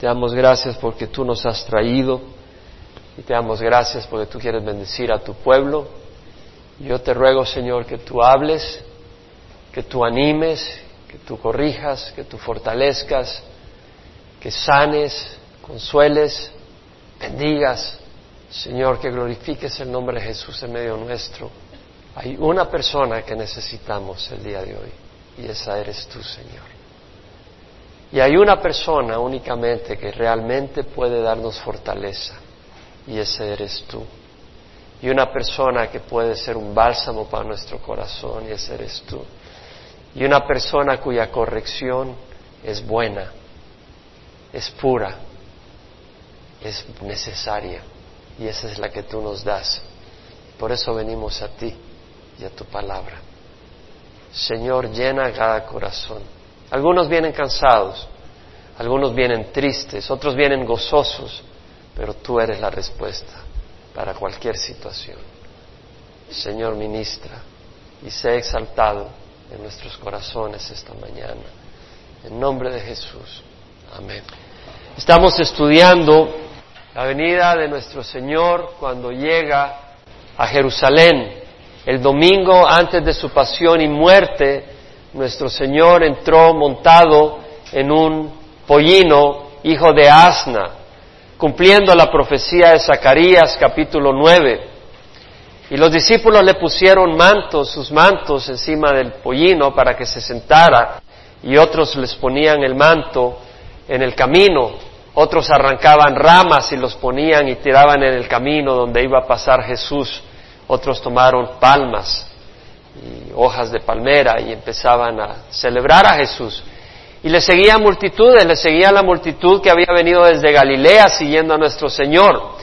te damos gracias porque tú nos has traído y te damos gracias porque tú quieres bendecir a tu pueblo. Yo te ruego, Señor, que tú hables, que tú animes, que tú corrijas, que tú fortalezcas, que sanes, consueles, bendigas. Señor, que glorifiques el nombre de Jesús en medio nuestro. Hay una persona que necesitamos el día de hoy y esa eres tú, Señor. Y hay una persona únicamente que realmente puede darnos fortaleza y ese eres tú. Y una persona que puede ser un bálsamo para nuestro corazón y ese eres tú. Y una persona cuya corrección es buena, es pura, es necesaria y esa es la que tú nos das. Por eso venimos a ti y a tu palabra. Señor, llena cada corazón. Algunos vienen cansados, algunos vienen tristes, otros vienen gozosos, pero tú eres la respuesta para cualquier situación. Señor, ministra y sé exaltado en nuestros corazones esta mañana. En nombre de Jesús. Amén. Estamos estudiando la venida de nuestro Señor cuando llega a Jerusalén. El domingo antes de su pasión y muerte, nuestro Señor entró montado en un pollino, hijo de asna, cumpliendo la profecía de Zacarías capítulo 9. Y los discípulos le pusieron mantos, sus mantos encima del pollino para que se sentara, y otros les ponían el manto en el camino, otros arrancaban ramas y los ponían y tiraban en el camino donde iba a pasar Jesús, otros tomaron palmas y hojas de palmera y empezaban a celebrar a Jesús. Y le seguían multitudes, le seguía la multitud que había venido desde Galilea siguiendo a nuestro Señor.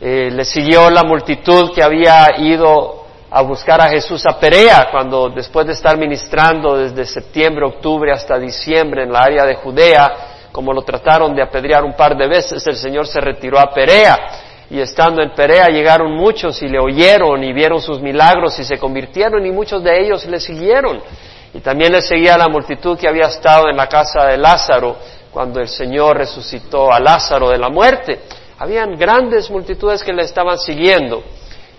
Eh, le siguió la multitud que había ido a buscar a Jesús a Perea, cuando después de estar ministrando desde septiembre, octubre hasta diciembre en la área de Judea, como lo trataron de apedrear un par de veces, el Señor se retiró a Perea. Y estando en Perea llegaron muchos y le oyeron y vieron sus milagros y se convirtieron y muchos de ellos le siguieron. Y también le seguía la multitud que había estado en la casa de Lázaro cuando el Señor resucitó a Lázaro de la muerte. Habían grandes multitudes que le estaban siguiendo.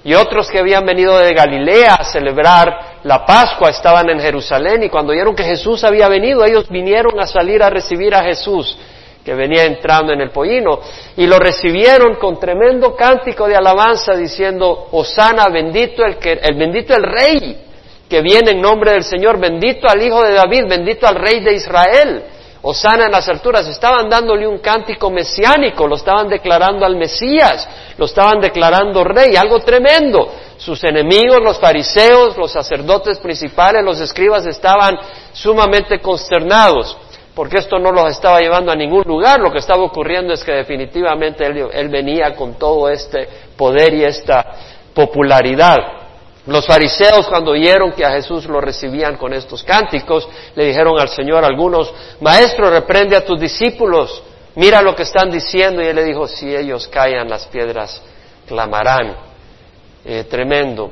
Y otros que habían venido de Galilea a celebrar la Pascua estaban en Jerusalén y cuando oyeron que Jesús había venido, ellos vinieron a salir a recibir a Jesús que venía entrando en el pollino y lo recibieron con tremendo cántico de alabanza diciendo, Osana, bendito el, que, el bendito el Rey que viene en nombre del Señor, bendito al Hijo de David, bendito al Rey de Israel. Osana en las alturas, estaban dándole un cántico mesiánico, lo estaban declarando al Mesías, lo estaban declarando rey, algo tremendo. Sus enemigos, los fariseos, los sacerdotes principales, los escribas estaban sumamente consternados, porque esto no los estaba llevando a ningún lugar, lo que estaba ocurriendo es que definitivamente él, venía con todo este poder y esta popularidad. Los fariseos cuando oyeron que a Jesús lo recibían con estos cánticos, le dijeron al Señor algunos, Maestro, reprende a tus discípulos, mira lo que están diciendo. Y él le dijo, si ellos callan, las piedras clamarán. Eh, tremendo.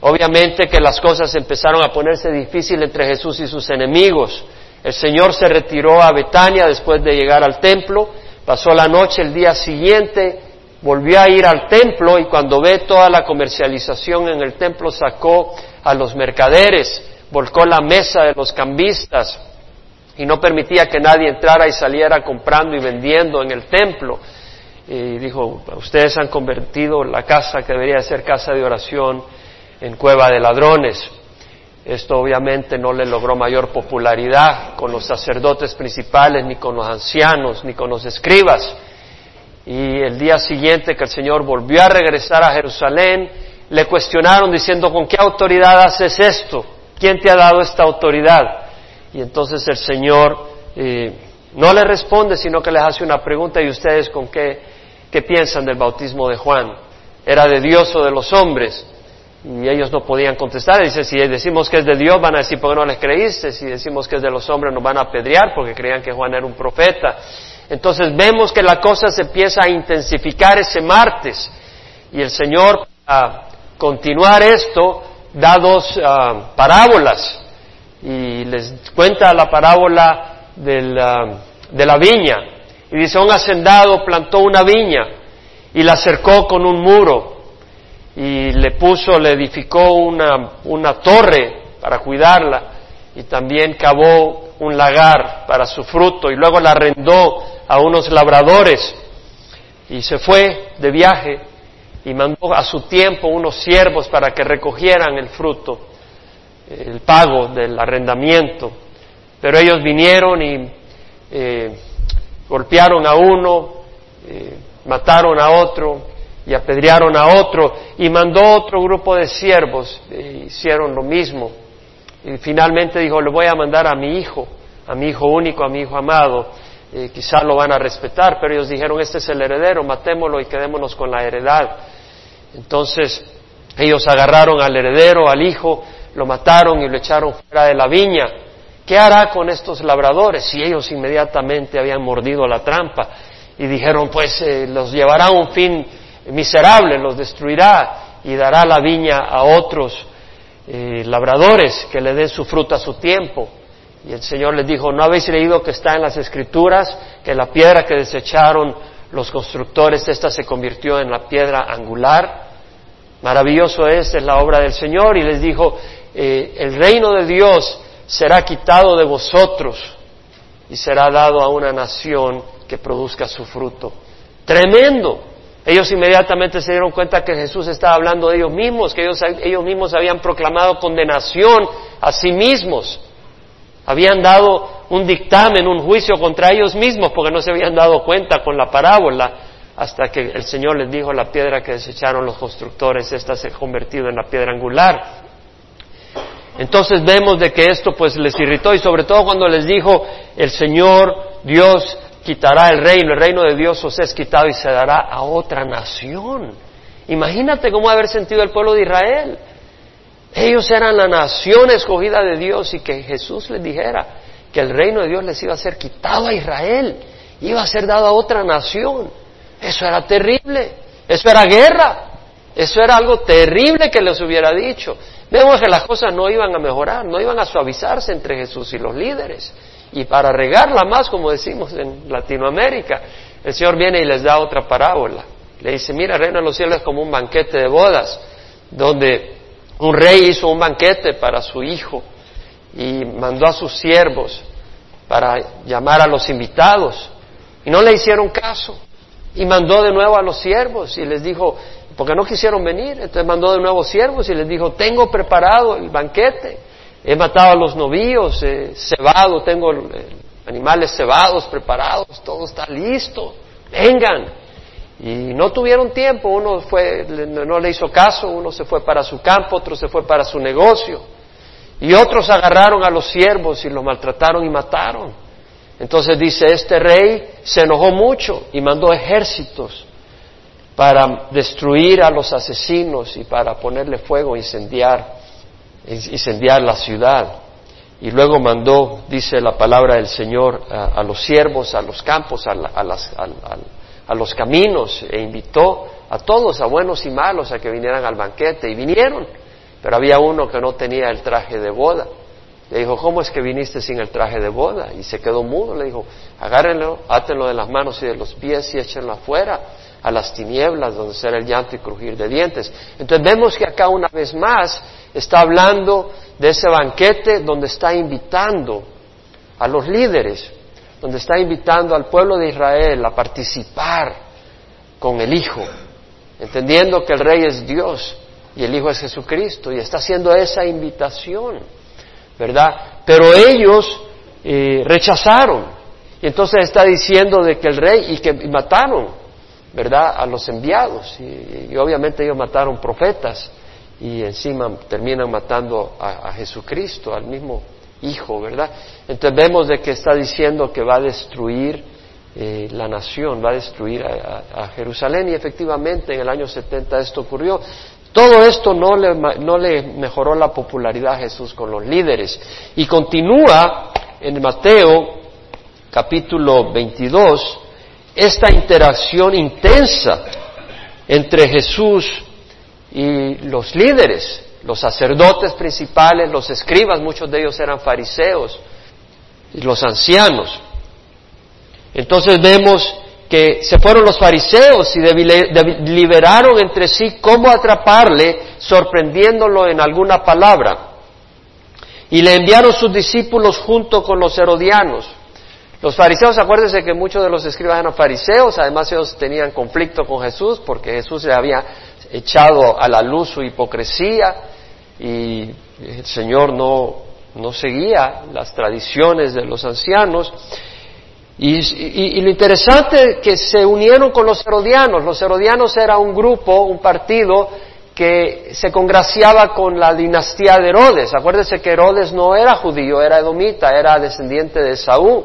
Obviamente que las cosas empezaron a ponerse difíciles entre Jesús y sus enemigos. El Señor se retiró a Betania después de llegar al templo, pasó la noche el día siguiente volvió a ir al templo y cuando ve toda la comercialización en el templo sacó a los mercaderes, volcó la mesa de los cambistas y no permitía que nadie entrara y saliera comprando y vendiendo en el templo. Y dijo, ustedes han convertido la casa que debería ser casa de oración en cueva de ladrones. Esto obviamente no le logró mayor popularidad con los sacerdotes principales, ni con los ancianos, ni con los escribas. Y el día siguiente que el Señor volvió a regresar a Jerusalén, le cuestionaron diciendo, ¿con qué autoridad haces esto? ¿Quién te ha dado esta autoridad? Y entonces el Señor eh, no le responde, sino que les hace una pregunta, ¿y ustedes con qué, qué piensan del bautismo de Juan? ¿Era de Dios o de los hombres? Y ellos no podían contestar. Dice, si decimos que es de Dios, van a decir, ¿por qué no les creíste? Si decimos que es de los hombres, nos van a apedrear porque creían que Juan era un profeta. Entonces vemos que la cosa se empieza a intensificar ese martes y el Señor, a continuar esto, da dos ah, parábolas y les cuenta la parábola ah, de la viña Y dice, un hacendado plantó una viña y la cercó con un muro y le puso, le edificó una, una torre para cuidarla y también cavó un lagar para su fruto y luego la arrendó a unos labradores y se fue de viaje y mandó a su tiempo unos siervos para que recogieran el fruto, el pago del arrendamiento. Pero ellos vinieron y eh, golpearon a uno, eh, mataron a otro y apedrearon a otro y mandó otro grupo de siervos, hicieron lo mismo. Y finalmente dijo, le voy a mandar a mi hijo, a mi hijo único, a mi hijo amado, eh, quizás lo van a respetar, pero ellos dijeron, este es el heredero, matémoslo y quedémonos con la heredad. Entonces ellos agarraron al heredero, al hijo, lo mataron y lo echaron fuera de la viña. ¿Qué hará con estos labradores si ellos inmediatamente habían mordido la trampa y dijeron, pues eh, los llevará a un fin miserable, los destruirá y dará la viña a otros eh, labradores que le den su fruta a su tiempo? Y el Señor les dijo, ¿no habéis leído que está en las Escrituras que la piedra que desecharon los constructores, esta se convirtió en la piedra angular? Maravilloso es, es la obra del Señor. Y les dijo, eh, el reino de Dios será quitado de vosotros y será dado a una nación que produzca su fruto. Tremendo. Ellos inmediatamente se dieron cuenta que Jesús estaba hablando de ellos mismos, que ellos, ellos mismos habían proclamado condenación a sí mismos. Habían dado un dictamen, un juicio contra ellos mismos porque no se habían dado cuenta con la parábola hasta que el Señor les dijo la piedra que desecharon los constructores, esta se ha convertido en la piedra angular. Entonces vemos de que esto pues les irritó y sobre todo cuando les dijo el Señor Dios quitará el reino, el reino de Dios os es quitado y se dará a otra nación. Imagínate cómo haber sentido el pueblo de Israel. Ellos eran la nación escogida de Dios y que Jesús les dijera que el reino de Dios les iba a ser quitado a Israel, iba a ser dado a otra nación. Eso era terrible, eso era guerra, eso era algo terrible que les hubiera dicho. Vemos que las cosas no iban a mejorar, no iban a suavizarse entre Jesús y los líderes. Y para regarla más, como decimos en Latinoamérica, el Señor viene y les da otra parábola. Le dice, mira, reino de los cielos es como un banquete de bodas, donde un rey hizo un banquete para su hijo y mandó a sus siervos para llamar a los invitados. Y no le hicieron caso. Y mandó de nuevo a los siervos y les dijo, porque no quisieron venir, entonces mandó de nuevo siervos y les dijo, tengo preparado el banquete, he matado a los novillos, he cebado, tengo animales cebados preparados, todo está listo, vengan. Y no tuvieron tiempo, uno fue, no le hizo caso, uno se fue para su campo, otro se fue para su negocio. Y otros agarraron a los siervos y los maltrataron y mataron. Entonces dice, este rey se enojó mucho y mandó ejércitos para destruir a los asesinos y para ponerle fuego, incendiar, incendiar la ciudad. Y luego mandó, dice la palabra del Señor, a, los siervos, a los campos, a, las, a los caminos e invitó a todos, a buenos y malos, a que vinieran al banquete. Y vinieron, pero había uno que no tenía el traje de boda. Le dijo, ¿cómo es que viniste sin el traje de boda? Y se quedó mudo. Le dijo, agárrenlo, átenlo de las manos y de los pies y échenlo afuera a las tinieblas donde será el llanto y crujir de dientes. Entonces vemos que acá una vez más está hablando de ese banquete donde está invitando a los líderes donde está invitando al pueblo de Israel a participar con el Hijo, entendiendo que el Rey es Dios y el Hijo es Jesucristo, y está haciendo esa invitación, ¿verdad? Pero ellos eh, rechazaron, y entonces está diciendo de que el Rey, y que mataron, ¿verdad?, a los enviados, y, obviamente ellos mataron profetas, y encima terminan matando a Jesucristo, al mismo hijo, ¿verdad? Entonces vemos de que está diciendo que va a destruir eh, la nación, va a destruir a, Jerusalén y efectivamente en el año 70 esto ocurrió. Todo esto no le, no le mejoró la popularidad a Jesús con los líderes. Y continúa en Mateo capítulo 22 esta interacción intensa entre Jesús y los líderes los sacerdotes principales, los escribas, muchos de ellos eran fariseos, y los ancianos. Entonces vemos que se fueron los fariseos y deliberaron entre sí cómo atraparle, sorprendiéndolo en alguna palabra. Y le enviaron sus discípulos junto con los herodianos. Los fariseos, acuérdense que muchos de los escribas eran fariseos, además ellos tenían conflicto con Jesús porque Jesús le había echado a la luz su hipocresía y el Señor no, no seguía las tradiciones de los ancianos. Y, lo interesante es que se unieron con los herodianos. Los herodianos era un grupo, un partido que se congraciaba con la dinastía de Herodes. Acuérdense que Herodes no era judío, era edomita, era descendiente de Saúl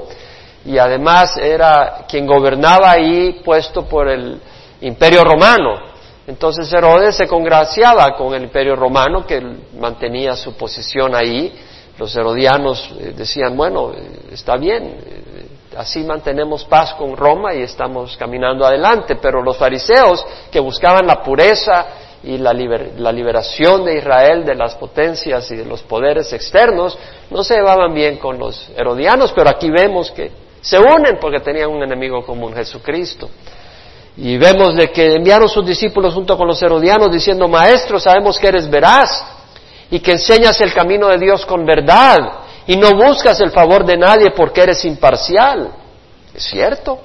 y además era quien gobernaba ahí puesto por el imperio romano. Entonces Herodes se congraciaba con el imperio romano que mantenía su posición ahí. Los herodianos eh, decían, bueno, eh, está bien, eh, así mantenemos paz con Roma y estamos caminando adelante, pero los fariseos que buscaban la pureza y la, la, liberación de Israel de las potencias y de los poderes externos no se llevaban bien con los herodianos, pero aquí vemos que se unen porque tenían un enemigo común, Jesucristo. Y vemos de que enviaron sus discípulos junto con los herodianos diciendo, Maestro, sabemos que eres veraz y que enseñas el camino de Dios con verdad y no buscas el favor de nadie porque eres imparcial. ¿Es cierto?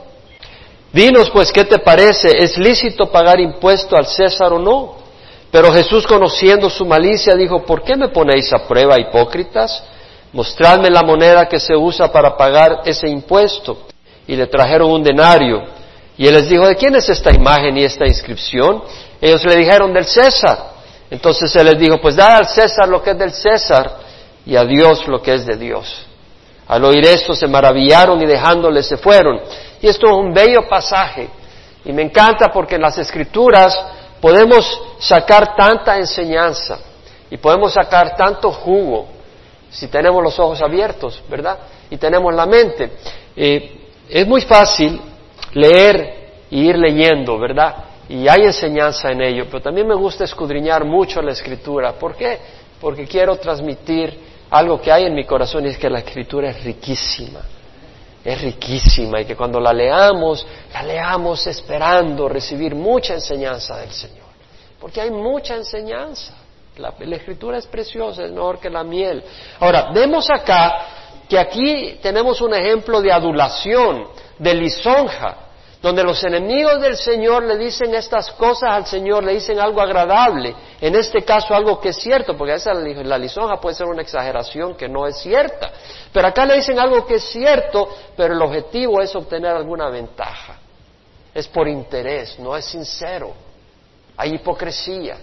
Dinos pues, ¿qué te parece? ¿Es lícito pagar impuesto al César o no? Pero Jesús, conociendo su malicia, dijo, ¿por qué me ponéis a prueba, hipócritas? Mostradme la moneda que se usa para pagar ese impuesto. Y le trajeron un denario. Y él les dijo, ¿de quién es esta imagen y esta inscripción? Ellos le dijeron, del César. Entonces él les dijo, pues da al César lo que es del César y a Dios lo que es de Dios. Al oír esto se maravillaron y dejándole se fueron. Y esto es un bello pasaje. Y me encanta porque en las escrituras podemos sacar tanta enseñanza y podemos sacar tanto jugo si tenemos los ojos abiertos, ¿verdad? Y tenemos la mente. Eh, es muy fácil leer y ir leyendo, ¿verdad? Y hay enseñanza en ello, pero también me gusta escudriñar mucho la escritura. ¿Por qué? Porque quiero transmitir algo que hay en mi corazón y es que la escritura es riquísima. Es riquísima y que cuando la leamos, la leamos esperando recibir mucha enseñanza del Señor. Porque hay mucha enseñanza. La, escritura es preciosa, es mejor que la miel. Ahora, vemos acá que aquí tenemos un ejemplo de adulación, de lisonja, donde los enemigos del Señor le dicen estas cosas al Señor, le dicen algo agradable, en este caso algo que es cierto, porque esa la lisonja puede ser una exageración que no es cierta, pero acá le dicen algo que es cierto, pero el objetivo es obtener alguna ventaja, es por interés, no es sincero, hay hipocresía.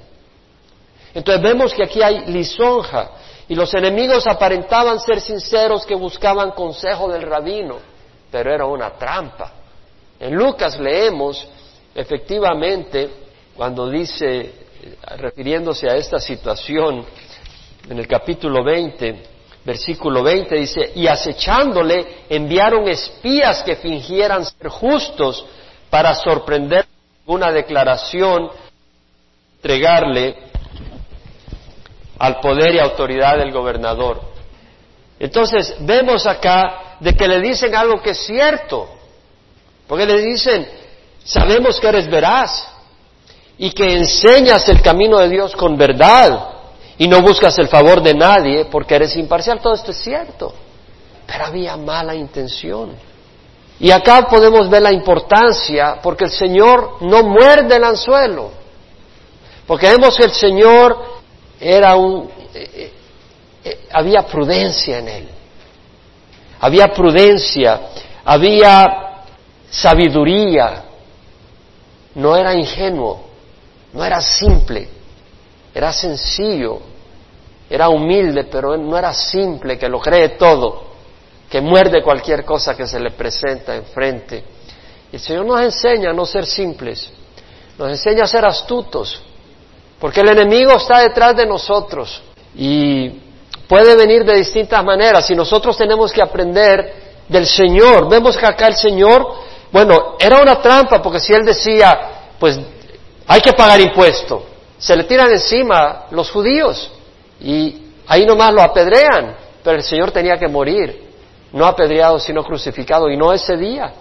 Entonces vemos que aquí hay lisonja y los enemigos aparentaban ser sinceros que buscaban consejo del rabino, pero era una trampa. En Lucas leemos efectivamente cuando dice, refiriéndose a esta situación, en el capítulo 20, versículo 20 dice, y acechándole enviaron espías que fingieran ser justos para sorprender una declaración, entregarle al poder y autoridad del gobernador. Entonces, vemos acá de que le dicen algo que es cierto, porque le dicen, sabemos que eres veraz y que enseñas el camino de Dios con verdad y no buscas el favor de nadie porque eres imparcial, todo esto es cierto, pero había mala intención. Y acá podemos ver la importancia porque el Señor no muerde el anzuelo, porque vemos que el Señor era un, eh, eh, eh, había prudencia en él, había prudencia, había sabiduría, no era ingenuo, no era simple, era sencillo, era humilde, pero no era simple, que lo cree todo, que muerde cualquier cosa que se le presenta enfrente. El Señor nos enseña a no ser simples, nos enseña a ser astutos, porque el enemigo está detrás de nosotros y puede venir de distintas maneras y nosotros tenemos que aprender del Señor. Vemos que acá el Señor, bueno, era una trampa porque si Él decía, pues hay que pagar impuesto, se le tiran encima los judíos y ahí nomás lo apedrean, pero el Señor tenía que morir, no apedreado sino crucificado y no ese día.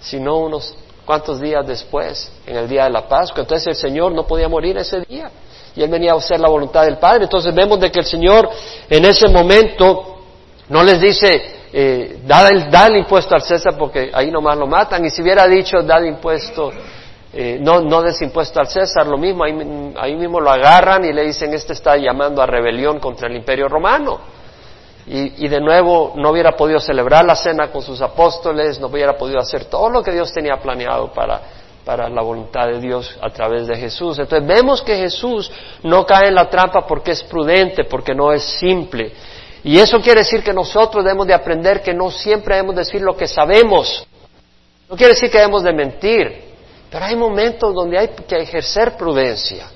sino unos cuantos días después, en el día de la Pascua. Entonces el Señor no podía morir ese día y él venía a hacer la voluntad del Padre. Entonces vemos de que el Señor en ese momento no les dice, eh, da, el, impuesto al César porque ahí nomás lo matan. Y si hubiera dicho, da el impuesto, eh, no, no des impuesto al César, lo mismo, ahí, ahí mismo lo agarran y le dicen, este está llamando a rebelión contra el imperio romano. Y, de nuevo no hubiera podido celebrar la cena con sus apóstoles, no hubiera podido hacer todo lo que Dios tenía planeado para, para la voluntad de Dios a través de Jesús. Entonces vemos que Jesús no cae en la trampa porque es prudente, porque no es simple. Y eso quiere decir que nosotros debemos de aprender que no siempre debemos decir lo que sabemos. No quiere decir que debemos de mentir, pero hay momentos donde hay que ejercer prudencia.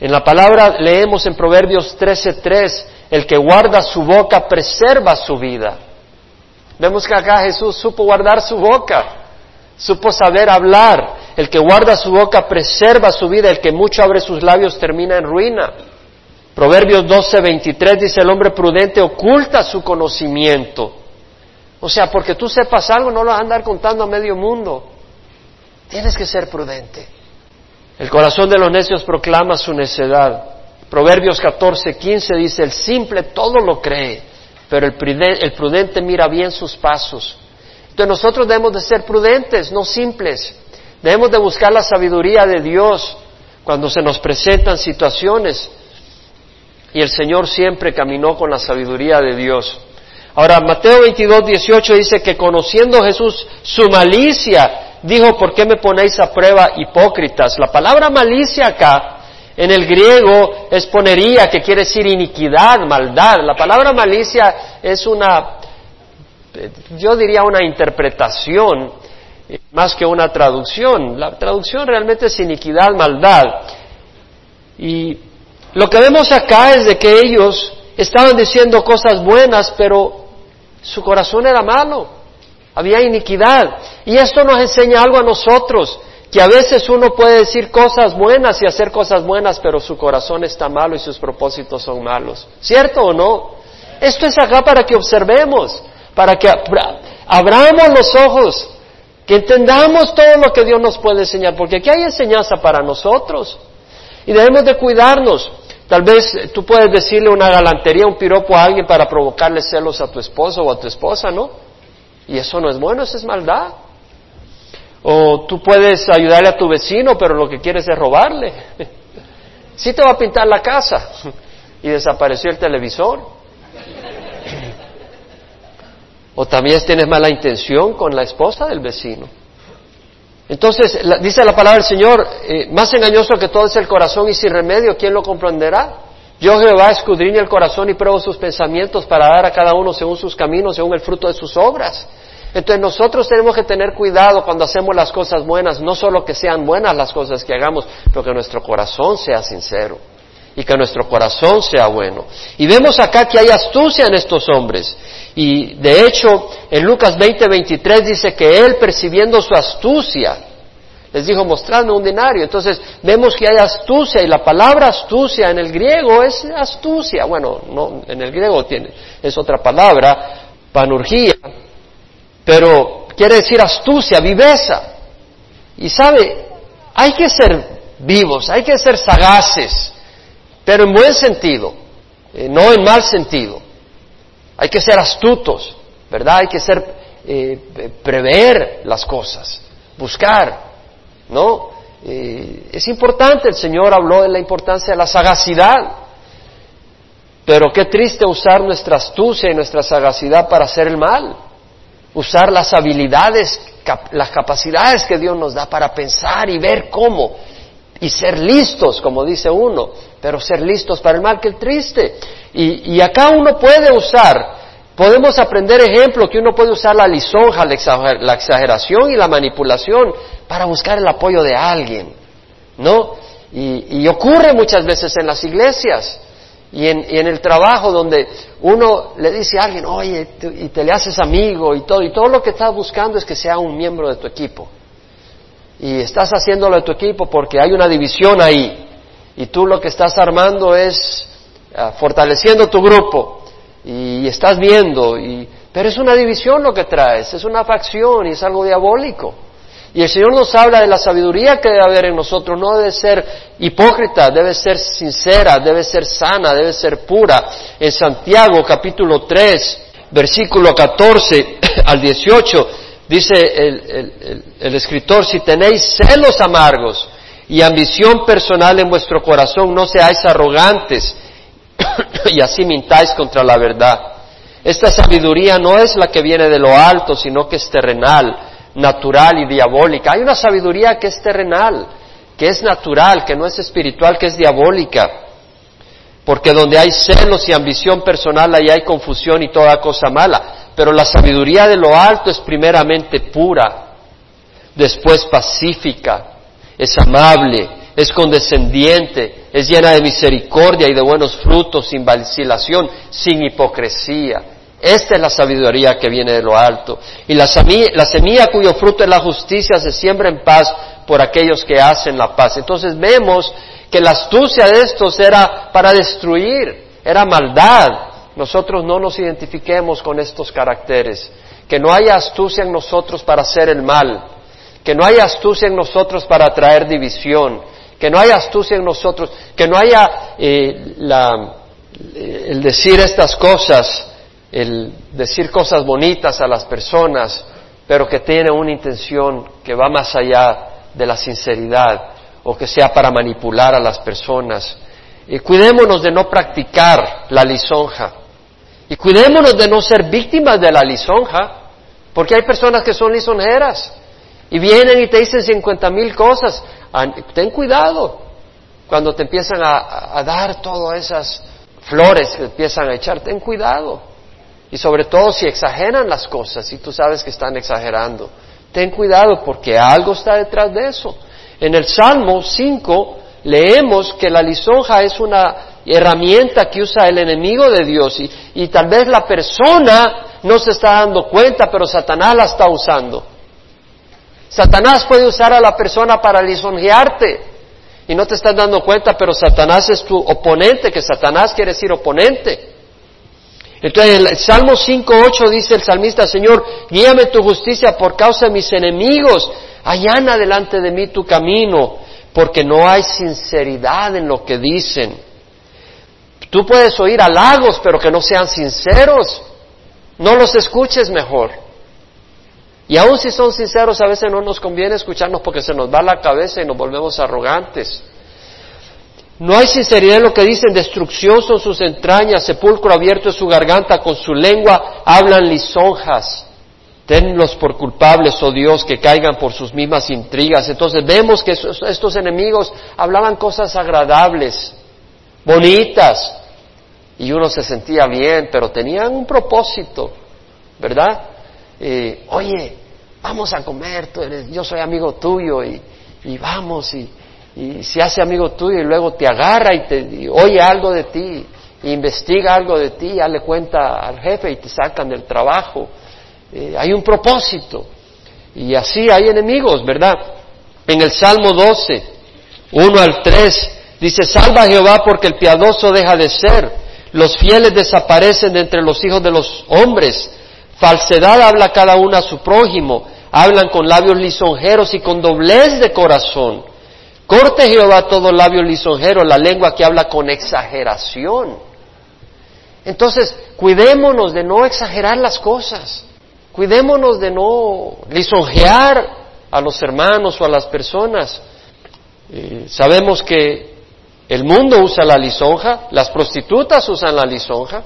En la palabra leemos en Proverbios 13:3, el que guarda su boca preserva su vida. Vemos que acá Jesús supo guardar su boca, supo saber hablar. El que guarda su boca preserva su vida, el que mucho abre sus labios termina en ruina. Proverbios 12:23 dice, el hombre prudente oculta su conocimiento. O sea, porque tú sepas algo, no lo vas a andar contando a medio mundo. Tienes que ser prudente. El corazón de los necios proclama su necedad. Proverbios 14:15 dice, el simple todo lo cree, pero el prudente, el prudente mira bien sus pasos. Entonces nosotros debemos de ser prudentes, no simples. Debemos de buscar la sabiduría de Dios cuando se nos presentan situaciones y el Señor siempre caminó con la sabiduría de Dios. Ahora, Mateo 22, 18 dice que conociendo Jesús su malicia, dijo, ¿por qué me ponéis a prueba hipócritas? La palabra malicia acá, en el griego, es ponería, que quiere decir iniquidad, maldad. La palabra malicia es una, yo diría una interpretación, eh, más que una traducción. La traducción realmente es iniquidad, maldad. Y lo que vemos acá es de que ellos estaban diciendo cosas buenas, pero su corazón era malo, había iniquidad. Y esto nos enseña algo a nosotros, que a veces uno puede decir cosas buenas y hacer cosas buenas, pero su corazón está malo y sus propósitos son malos. ¿Cierto o no? Esto es acá para que observemos, para que abramos los ojos, que entendamos todo lo que Dios nos puede enseñar, porque aquí hay enseñanza para nosotros. Y debemos de cuidarnos. Tal vez tú puedes decirle una galantería, un piropo a alguien para provocarle celos a tu esposo o a tu esposa, ¿no? Y eso no es bueno, eso es maldad. O tú puedes ayudarle a tu vecino, pero lo que quieres es robarle. Sí te va a pintar la casa y desapareció el televisor. O también tienes mala intención con la esposa del vecino. Entonces, dice la palabra del Señor, eh, más engañoso que todo es el corazón y sin remedio, ¿quién lo comprenderá? Yo Jehová escudriña el corazón y pruebo sus pensamientos para dar a cada uno según sus caminos, según el fruto de sus obras. Entonces nosotros tenemos que tener cuidado cuando hacemos las cosas buenas, no solo que sean buenas las cosas que hagamos, pero que nuestro corazón sea sincero y que nuestro corazón sea bueno. Y vemos acá que hay astucia en estos hombres. Y de hecho, en Lucas 20, 23 dice que él, percibiendo su astucia, les dijo, mostradme un denario. Entonces, vemos que hay astucia, y la palabra astucia en el griego es astucia. Bueno, no, en el griego tiene, es otra palabra, panurgía, pero quiere decir astucia, viveza. Y sabe, hay que ser vivos, hay que ser sagaces, pero en buen sentido, eh, no en mal sentido. Hay que ser astutos, ¿verdad? Hay que ser, eh, prever las cosas, buscar, ¿no? Eh, es importante, el Señor habló de la importancia de la sagacidad, pero qué triste usar nuestra astucia y nuestra sagacidad para hacer el mal, usar las habilidades, las capacidades que Dios nos da para pensar y ver cómo y ser listos, como dice uno, pero ser listos para el mal que el triste. Y, acá uno puede usar, podemos aprender ejemplo que uno puede usar la lisonja, la exageración y la manipulación para buscar el apoyo de alguien, ¿no? Y, ocurre muchas veces en las iglesias y en, y en, el trabajo donde uno le dice a alguien, oye, y te le haces amigo y todo, y todo lo que estás buscando es que sea un miembro de tu equipo. Y estás haciéndolo de tu equipo porque hay una división ahí. Y tú lo que estás armando es ah, fortaleciendo tu grupo. Y estás viendo y Pero es una división lo que traes, es una facción y es algo diabólico. Y el Señor nos habla de la sabiduría que debe haber en nosotros, no debe ser hipócrita, debe ser sincera, debe ser sana, debe ser pura. En Santiago capítulo 3, versículo 14 al 18, dice el, escritor, si tenéis celos amargos y ambición personal en vuestro corazón, no seáis arrogantes y así mintáis contra la verdad. Esta sabiduría no es la que viene de lo alto, sino que es terrenal natural y diabólica. Hay una sabiduría que es terrenal, que es natural, que no es espiritual, que es diabólica. Porque donde hay celos y ambición personal, ahí hay confusión y toda cosa mala. Pero la sabiduría de lo alto es primeramente pura, después pacífica, es amable, es condescendiente, es llena de misericordia y de buenos frutos, sin vacilación, sin hipocresía. Esta es la sabiduría que viene de lo alto. Y la semilla, cuyo fruto es la justicia se siembra en paz por aquellos que hacen la paz. Entonces vemos que la astucia de estos era para destruir, era maldad. Nosotros no nos identifiquemos con estos caracteres. Que no haya astucia en nosotros para hacer el mal. Que no haya astucia en nosotros para traer división. Que no haya astucia en nosotros. Que no haya eh, el decir estas cosas el decir cosas bonitas a las personas, pero que tiene una intención que va más allá de la sinceridad o que sea para manipular a las personas. Y cuidémonos de no practicar la lisonja. Y cuidémonos de no ser víctimas de la lisonja, porque hay personas que son lisonjeras y vienen y te dicen cincuenta mil cosas. Ten cuidado cuando te empiezan a, a dar todas esas flores que empiezan a echar, ten cuidado. Y sobre todo si exageran las cosas y tú sabes que están exagerando. Ten cuidado porque algo está detrás de eso. En el Salmo 5 leemos que la lisonja es una herramienta que usa el enemigo de Dios y, y tal vez la persona no se está dando cuenta, pero Satanás la está usando. Satanás puede usar a la persona para lisonjearte y no te estás dando cuenta, pero Satanás es tu oponente, que Satanás quiere decir oponente. Entonces, el Salmo 5.8 dice el salmista, Señor, guíame tu justicia por causa de mis enemigos, allana delante de mí tu camino, porque no hay sinceridad en lo que dicen. Tú puedes oír halagos, pero que no sean sinceros. No los escuches mejor. Y aun si son sinceros, a veces no nos conviene escucharnos porque se nos va la cabeza y nos volvemos arrogantes. No hay sinceridad en lo que dicen, destrucción son sus entrañas, sepulcro abierto es su garganta, con su lengua hablan lisonjas. Tenlos por culpables, oh Dios, que caigan por sus mismas intrigas. Entonces vemos que estos enemigos hablaban cosas agradables, bonitas, y uno se sentía bien, pero tenían un propósito, ¿verdad? Eh, oye, vamos a comer, yo soy amigo tuyo y, y vamos y y se hace amigo tuyo y luego te agarra y te oye algo de ti, investiga algo de ti, ya le cuenta al jefe y te sacan del trabajo. Eh, hay un propósito. Y así hay enemigos, ¿verdad? En el Salmo 12, 1 al 3, dice, salva a Jehová porque el piadoso deja de ser, los fieles desaparecen de entre los hijos de los hombres, falsedad habla cada uno a su prójimo, hablan con labios lisonjeros y con doblez de corazón Corte Jehová todo labio lisonjero, la lengua que habla con exageración. Entonces, cuidémonos de no exagerar las cosas. Cuidémonos de no lisonjear a los hermanos o a las personas. Eh, sabemos que el mundo usa la lisonja, las prostitutas usan la lisonja,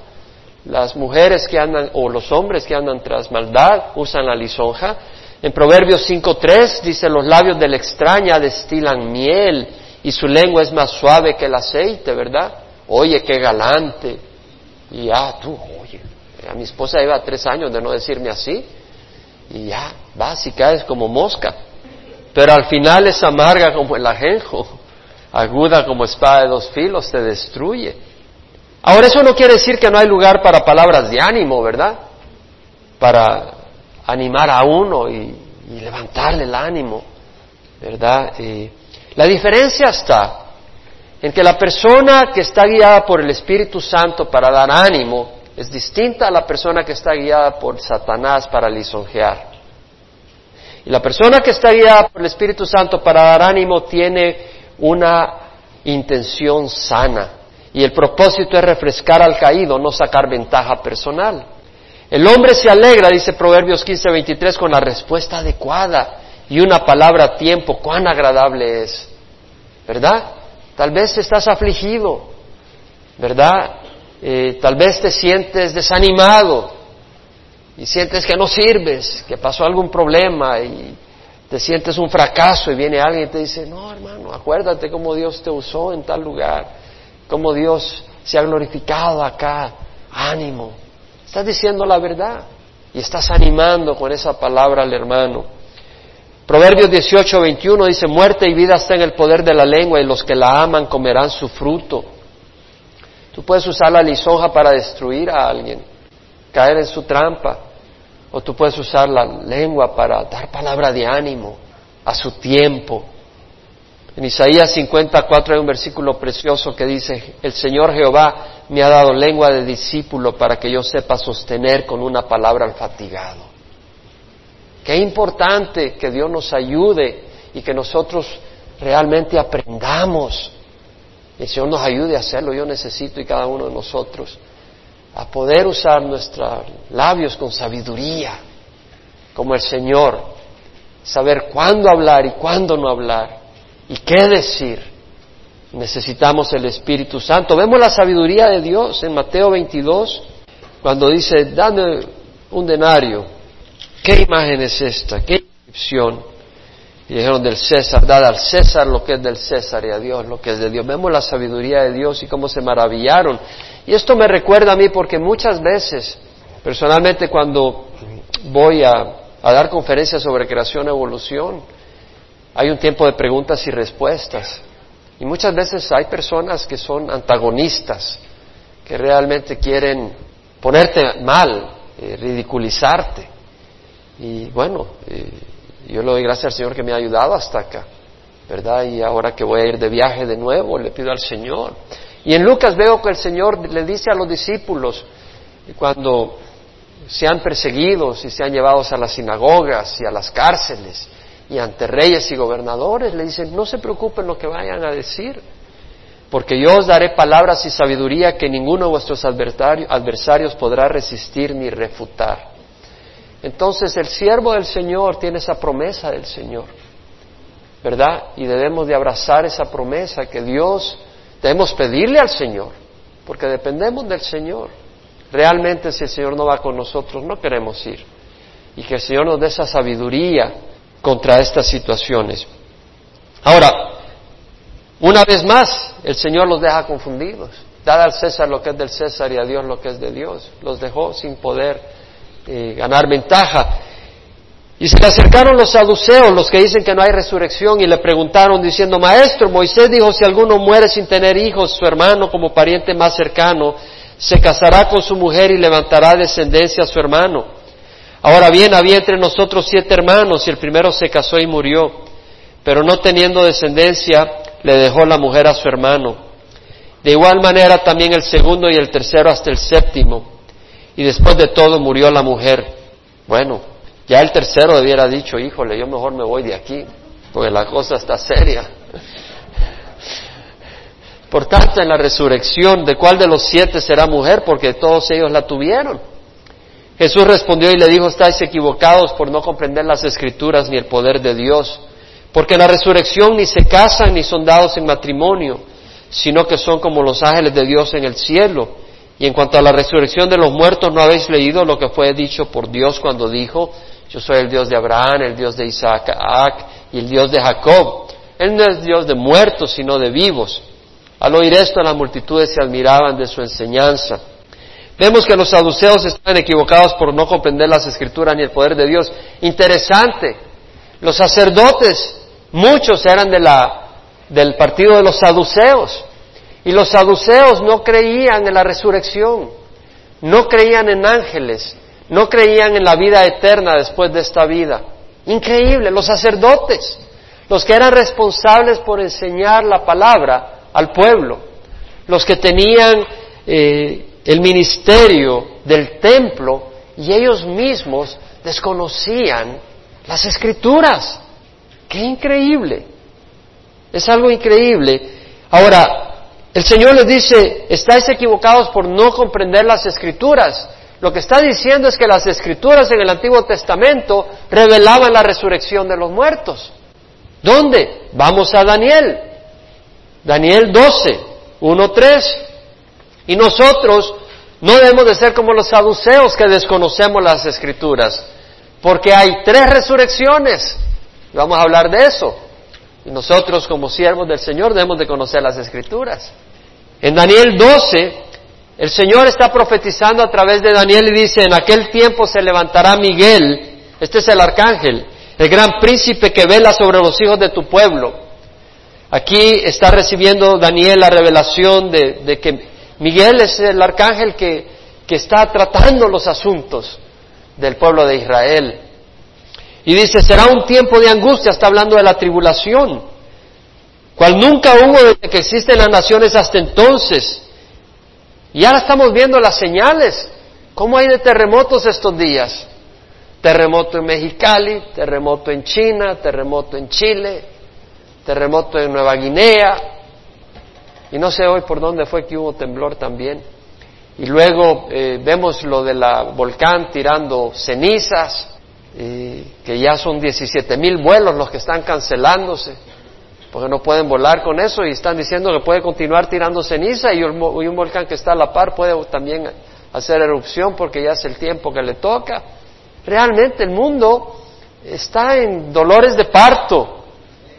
las mujeres que andan o los hombres que andan tras maldad usan la lisonja, en Proverbios 5.3 dice, los labios de la extraña destilan miel y su lengua es más suave que el aceite, ¿verdad? Oye, qué galante. Y ya, tú, oye, a mi esposa lleva tres años de no decirme así. Y ya, vas y caes como mosca. Pero al final es amarga como el ajenjo, aguda como espada de dos filos, te destruye. Ahora eso no quiere decir que no hay lugar para palabras de ánimo, ¿verdad? Para animar a uno y, levantarle el ánimo, ¿verdad? la diferencia está en que la persona que está guiada por el Espíritu Santo para dar ánimo Es distinta a la persona que está guiada por Satanás para lisonjear. Y la persona que está guiada por el Espíritu Santo para dar ánimo tiene una intención sana. Y el propósito es refrescar al caído, no sacar ventaja personal. El hombre se alegra, dice Proverbios 15, 23, con la respuesta adecuada y una palabra a tiempo. Cuán agradable es. ¿Verdad? Tal vez estás afligido, ¿verdad? Eh, tal vez te sientes desanimado y sientes que no sirves, que pasó algún problema y te sientes un fracaso y viene alguien y te dice, no hermano, acuérdate cómo Dios te usó en tal lugar, cómo Dios se ha glorificado acá, ánimo. Estás diciendo la verdad y estás animando con esa palabra al hermano. Proverbios 18, 21 dice, muerte y vida está en el poder de la lengua y los que la aman comerán su fruto. Tú puedes usar la lisonja para destruir a alguien, caer en su trampa, o tú puedes usar la lengua para dar palabra de ánimo a su tiempo. En Isaías 54 hay un versículo precioso que dice, el Señor Jehová me ha dado lengua de discípulo para que yo sepa sostener con una palabra al fatigado. Qué importante que Dios nos ayude y que nosotros realmente aprendamos. El Señor nos ayude a hacerlo. Yo necesito y cada uno de nosotros a poder usar nuestros labios con sabiduría, como el Señor, saber cuándo hablar y cuándo no hablar y qué decir. Necesitamos el Espíritu Santo. Vemos la sabiduría de Dios en Mateo 22, cuando dice, dame un denario ¿Qué imagen es esta? ¿Qué inscripción? Dijeron del César, dada al César lo que es del César y a Dios lo que es de Dios. Vemos la sabiduría de Dios y cómo se maravillaron. Y esto me recuerda a mí porque muchas veces, personalmente cuando voy a, a dar conferencias sobre creación evolución, hay un tiempo de preguntas y respuestas. Y muchas veces hay personas que son antagonistas, que realmente quieren ponerte mal, eh, ridiculizarte. Y bueno, eh, yo le doy gracias al Señor que me ha ayudado hasta acá, ¿verdad? Y ahora que voy a ir de viaje de nuevo, le pido al Señor. Y en Lucas veo que el Señor le dice a los discípulos, cuando sean perseguidos y sean llevados a las sinagogas y a las cárceles y ante reyes y gobernadores, le dicen, no se preocupen lo que vayan a decir, porque yo os daré palabras y sabiduría que ninguno de vuestros adversarios podrá resistir ni refutar. Entonces el siervo del Señor tiene esa promesa del Señor, ¿verdad? Y debemos de abrazar esa promesa que Dios, debemos pedirle al Señor, porque dependemos del Señor. Realmente si el Señor no va con nosotros, no queremos ir. Y que el Señor nos dé esa sabiduría contra estas situaciones. Ahora, una vez más, el Señor los deja confundidos. Dada al César lo que es del César y a Dios lo que es de Dios. Los dejó sin poder eh, ganar ventaja. Y se le acercaron los saduceos, los que dicen que no hay resurrección, y le preguntaron diciendo, Maestro, Moisés dijo, si alguno muere sin tener hijos, su hermano como pariente más cercano, se casará con su mujer y levantará descendencia a su hermano. Ahora bien, había entre nosotros siete hermanos, y el primero se casó y murió, pero no teniendo descendencia, le dejó la mujer a su hermano. De igual manera también el segundo y el tercero hasta el séptimo y después de todo murió la mujer. Bueno, ya el tercero debiera dicho, híjole, yo mejor me voy de aquí, porque la cosa está seria. Por tanto, en la resurrección, ¿de cuál de los siete será mujer? Porque todos ellos la tuvieron. Jesús respondió y le dijo, estáis equivocados por no comprender las escrituras ni el poder de Dios, porque en la resurrección ni se casan ni son dados en matrimonio, sino que son como los ángeles de Dios en el cielo. Y en cuanto a la resurrección de los muertos, ¿no habéis leído lo que fue dicho por Dios cuando dijo, yo soy el Dios de Abraham, el Dios de Isaac y el Dios de Jacob? Él no es Dios de muertos, sino de vivos. Al oír esto, las multitudes se admiraban de su enseñanza. Vemos que los saduceos están equivocados por no comprender las escrituras ni el poder de Dios. Interesante. Los sacerdotes, muchos eran de la, del partido de los saduceos. Y los saduceos no creían en la resurrección, no creían en ángeles, no creían en la vida eterna después de esta vida. Increíble, los sacerdotes, los que eran responsables por enseñar la palabra al pueblo, los que tenían eh, el ministerio del templo y ellos mismos desconocían las escrituras. ¡Qué increíble! Es algo increíble. Ahora, el Señor les dice, estáis equivocados por no comprender las escrituras. Lo que está diciendo es que las escrituras en el Antiguo Testamento revelaban la resurrección de los muertos. ¿Dónde? Vamos a Daniel. Daniel 12, 1, 3. Y nosotros no debemos de ser como los saduceos que desconocemos las escrituras, porque hay tres resurrecciones. Vamos a hablar de eso. Y nosotros como siervos del Señor debemos de conocer las escrituras. En Daniel 12, el Señor está profetizando a través de Daniel y dice, en aquel tiempo se levantará Miguel, este es el arcángel, el gran príncipe que vela sobre los hijos de tu pueblo. Aquí está recibiendo Daniel la revelación de, que Miguel es el arcángel que, que está tratando los asuntos del pueblo de Israel. Y dice, será un tiempo de angustia, está hablando de la tribulación, cual nunca hubo desde que existen las naciones hasta entonces. Y ahora estamos viendo las señales. ¿Cómo hay de terremotos estos días? Terremoto en Mexicali, terremoto en China, terremoto en Chile, terremoto en Nueva Guinea. Y no sé hoy por dónde fue que hubo temblor también. Y luego eh, vemos lo del volcán tirando cenizas, que ya son 17 mil vuelos los que están cancelándose, porque no pueden volar con eso y están diciendo que puede continuar tirando ceniza y un volcán que está a la par puede también hacer erupción porque ya es el tiempo que le toca. Realmente el mundo está en dolores de parto.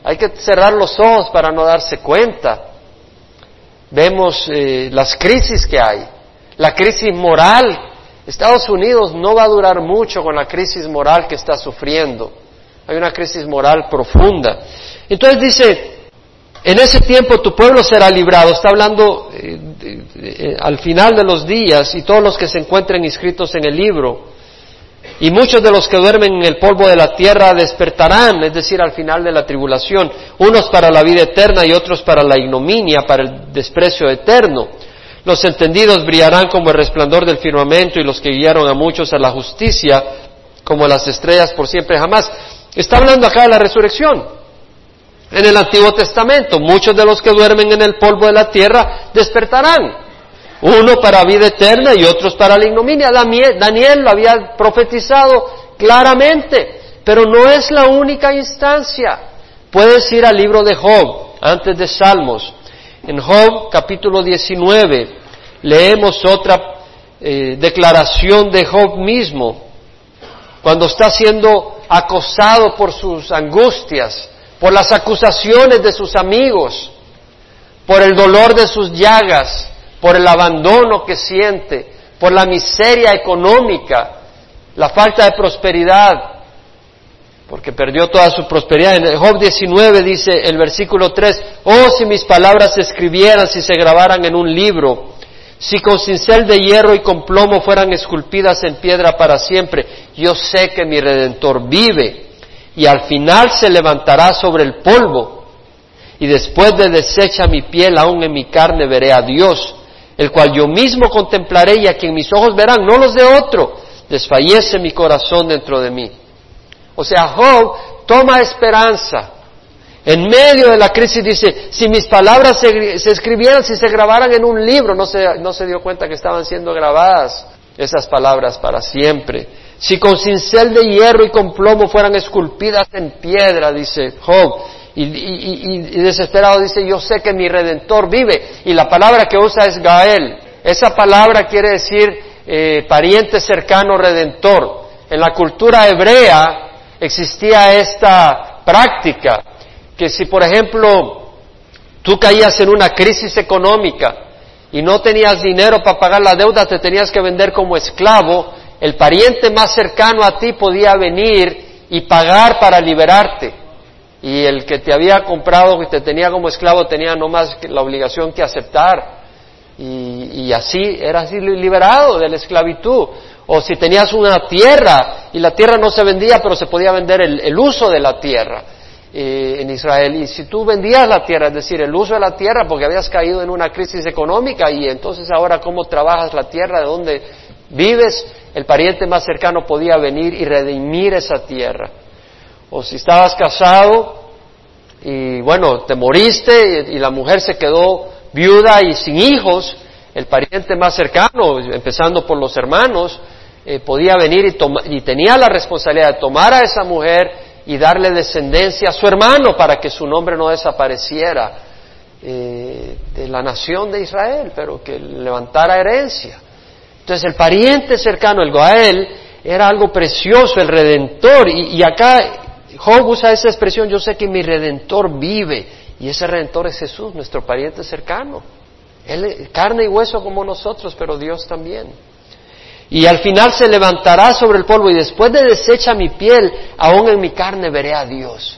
Hay que cerrar los ojos para no darse cuenta. Vemos eh, las crisis que hay, la crisis moral. Estados Unidos no va a durar mucho con la crisis moral que está sufriendo. Hay una crisis moral profunda. Entonces dice, en ese tiempo tu pueblo será librado. Está hablando eh, al final de los días y todos los que se encuentren inscritos en el libro y muchos de los que duermen en el polvo de la tierra despertarán, es decir, al final de la tribulación, unos para la vida eterna y otros para la ignominia, para el desprecio eterno. Los entendidos brillarán como el resplandor del firmamento y los que guiaron a muchos a la justicia como las estrellas por siempre jamás. Está hablando acá de la resurrección. En el Antiguo Testamento, muchos de los que duermen en el polvo de la tierra despertarán uno para vida eterna y otros para la ignominia. Daniel lo había profetizado claramente, pero no es la única instancia. Puedes ir al libro de Job, antes de Salmos. En Job capítulo 19 leemos otra eh, declaración de Job mismo, cuando está siendo acosado por sus angustias, por las acusaciones de sus amigos, por el dolor de sus llagas, por el abandono que siente, por la miseria económica, la falta de prosperidad, porque perdió toda su prosperidad. En Job 19 dice el versículo 3, oh si mis palabras se escribieran, si se grabaran en un libro, si con cincel de hierro y con plomo fueran esculpidas en piedra para siempre, yo sé que mi redentor vive y al final se levantará sobre el polvo y después de deshecha mi piel aún en mi carne veré a Dios el cual yo mismo contemplaré y a quien mis ojos verán, no los de otro, desfallece mi corazón dentro de mí. O sea, Job toma esperanza. En medio de la crisis dice, si mis palabras se, escribieran, si se grabaran en un libro, no se, no se dio cuenta que estaban siendo grabadas esas palabras para siempre. Si con cincel de hierro y con plomo fueran esculpidas en piedra, dice Job, y, desesperado dice, yo sé que mi redentor vive. Y la palabra que usa es Gael. Esa palabra quiere decir eh, pariente cercano redentor. En la cultura hebrea existía esta práctica, que si por ejemplo tú caías en una crisis económica y no tenías dinero para pagar la deuda, te tenías que vender como esclavo, el pariente más cercano a ti podía venir y pagar para liberarte y el que te había comprado y te tenía como esclavo tenía no más la obligación que aceptar y, así eras liberado de la esclavitud o si tenías una tierra y la tierra no se vendía pero se podía vender el, uso de la tierra eh, en Israel. Y si tú vendías la tierra, es decir, el uso de la tierra, porque habías caído en una crisis económica y entonces ahora cómo trabajas la tierra, de dónde vives, el pariente más cercano podía venir y redimir esa tierra. O si estabas casado y bueno, te moriste y, la mujer se quedó viuda y sin hijos, el pariente más cercano, empezando por los hermanos, eh, podía venir y, y tenía la responsabilidad de tomar a esa mujer y darle descendencia a su hermano para que su nombre no desapareciera eh, de la nación de Israel, pero que levantara herencia. Entonces el pariente cercano, el Goael, era algo precioso, el redentor, y, acá Job usa esa expresión, yo sé que mi redentor vive, y ese redentor es Jesús, nuestro pariente cercano. Él, carne y hueso como nosotros, pero Dios también y al final se levantará sobre el polvo y después de deshecha mi piel, aún en mi carne veré a Dios.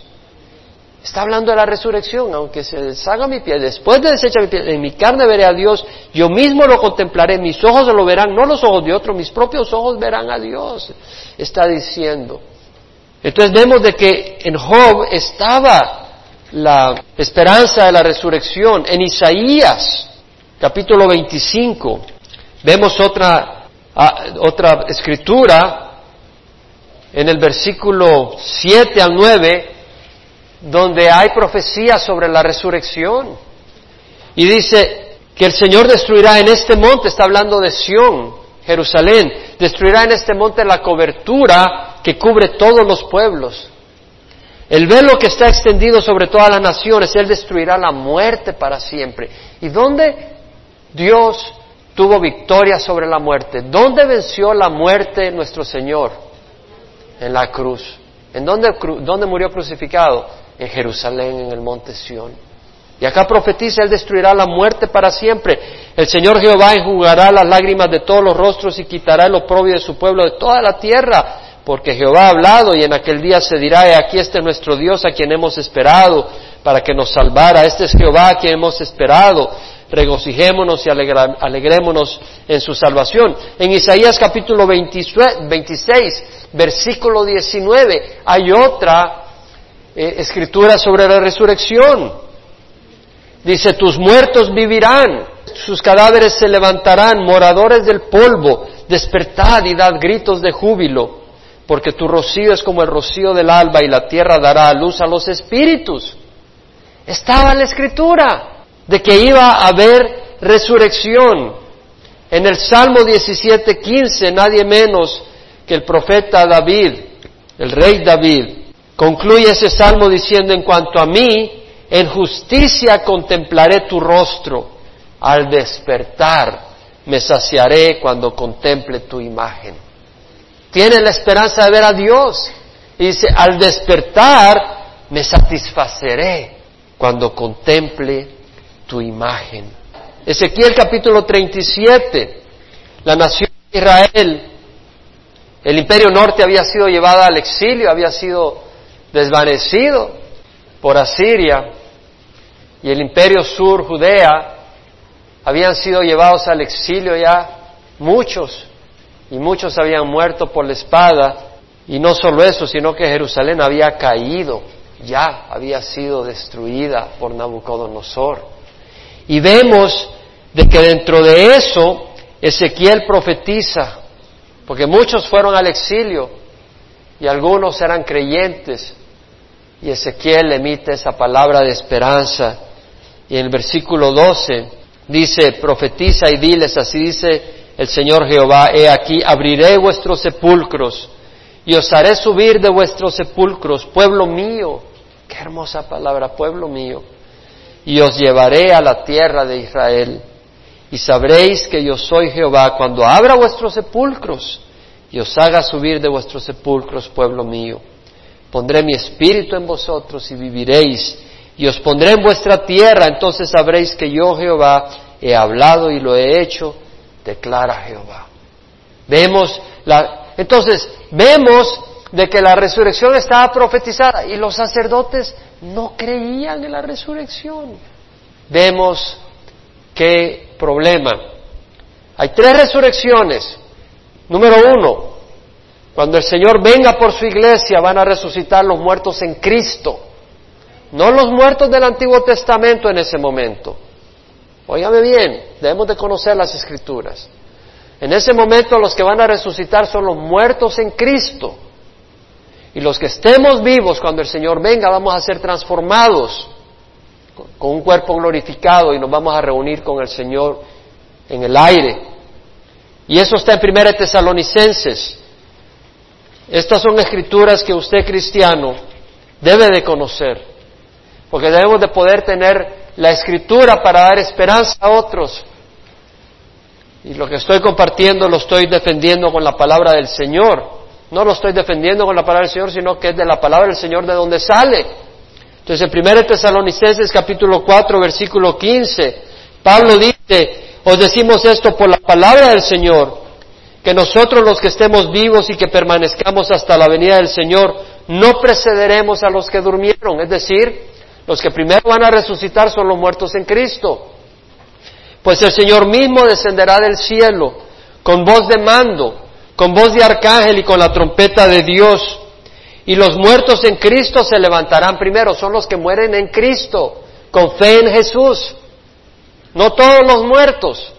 Está hablando de la resurrección, aunque se deshaga mi piel, después de deshecha mi piel, en mi carne veré a Dios, yo mismo lo contemplaré, mis ojos lo verán, no los ojos de otro, mis propios ojos verán a Dios, está diciendo. Entonces vemos de que en Job estaba la esperanza de la resurrección. En Isaías, capítulo 25, vemos otra otra escritura en el versículo 7 al 9, donde hay profecía sobre la resurrección. Y dice que el Señor destruirá en este monte, está hablando de Sión, Jerusalén, destruirá en este monte la cobertura que cubre todos los pueblos. El velo que está extendido sobre todas las naciones, Él destruirá la muerte para siempre. ¿Y dónde Dios tuvo victoria sobre la muerte. ¿Dónde venció la muerte nuestro Señor? En la cruz. ¿En dónde, dónde murió crucificado? En Jerusalén, en el monte Sión. Y acá profetiza, Él destruirá la muerte para siempre. El Señor Jehová enjugará las lágrimas de todos los rostros y quitará el oprobio de su pueblo de toda la tierra. Porque Jehová ha hablado y en aquel día se dirá, aquí este nuestro Dios a quien hemos esperado para que nos salvara. Este es Jehová a quien hemos esperado regocijémonos y alegrémonos en su salvación. En Isaías capítulo 26, versículo 19, hay otra eh, escritura sobre la resurrección. Dice, tus muertos vivirán, sus cadáveres se levantarán, moradores del polvo, despertad y dad gritos de júbilo, porque tu rocío es como el rocío del alba y la tierra dará luz a los espíritus. Estaba en la escritura de que iba a haber resurrección. En el Salmo 17:15, nadie menos que el profeta David, el rey David, concluye ese salmo diciendo, en cuanto a mí, en justicia contemplaré tu rostro, al despertar me saciaré cuando contemple tu imagen. Tiene la esperanza de ver a Dios. Y dice, al despertar me satisfaceré cuando contemple tu imagen. Ezequiel capítulo 37, la nación de Israel, el imperio norte había sido llevada al exilio, había sido desvanecido por Asiria, y el imperio sur, Judea, habían sido llevados al exilio ya muchos, y muchos habían muerto por la espada, y no solo eso, sino que Jerusalén había caído, ya había sido destruida por Nabucodonosor. Y vemos de que dentro de eso Ezequiel profetiza, porque muchos fueron al exilio. Y algunos eran creyentes, y Ezequiel emite esa palabra de esperanza. Y en el versículo 12 dice, profetiza y diles, así dice el Señor Jehová, he aquí, abriré vuestros sepulcros y os haré subir de vuestros sepulcros, pueblo mío. Qué hermosa palabra, pueblo mío y os llevaré a la tierra de Israel. Y sabréis que yo soy Jehová cuando abra vuestros sepulcros y os haga subir de vuestros sepulcros, pueblo mío. Pondré mi espíritu en vosotros y viviréis, y os pondré en vuestra tierra, entonces sabréis que yo Jehová he hablado y lo he hecho, declara Jehová. Vemos la, entonces, vemos de que la resurrección estaba profetizada y los sacerdotes no creían en la resurrección. Vemos qué problema. Hay tres resurrecciones. Número uno, cuando el Señor venga por su iglesia van a resucitar los muertos en Cristo. no los muertos del Antiguo Testamento en ese momento. Óigame bien, debemos de conocer las escrituras. En ese momento los que van a resucitar son los muertos en Cristo. Y los que estemos vivos cuando el Señor venga vamos a ser transformados con un cuerpo glorificado y nos vamos a reunir con el Señor en el aire. Y eso está en Primera Tesalonicenses. Estas son escrituras que usted cristiano debe de conocer, porque debemos de poder tener la escritura para dar esperanza a otros. Y lo que estoy compartiendo lo estoy defendiendo con la palabra del Señor. No lo estoy defendiendo con la palabra del Señor, sino que es de la palabra del Señor de donde sale. Entonces, en 1 Tesalonicenses capítulo 4, versículo 15, Pablo dice, os decimos esto por la palabra del Señor, que nosotros los que estemos vivos y que permanezcamos hasta la venida del Señor, no precederemos a los que durmieron, es decir, los que primero van a resucitar son los muertos en Cristo. Pues el Señor mismo descenderá del cielo con voz de mando, con voz de arcángel y con la trompeta de Dios y los muertos en Cristo se levantarán primero, son los que mueren en Cristo, con fe en Jesús. No todos los muertos,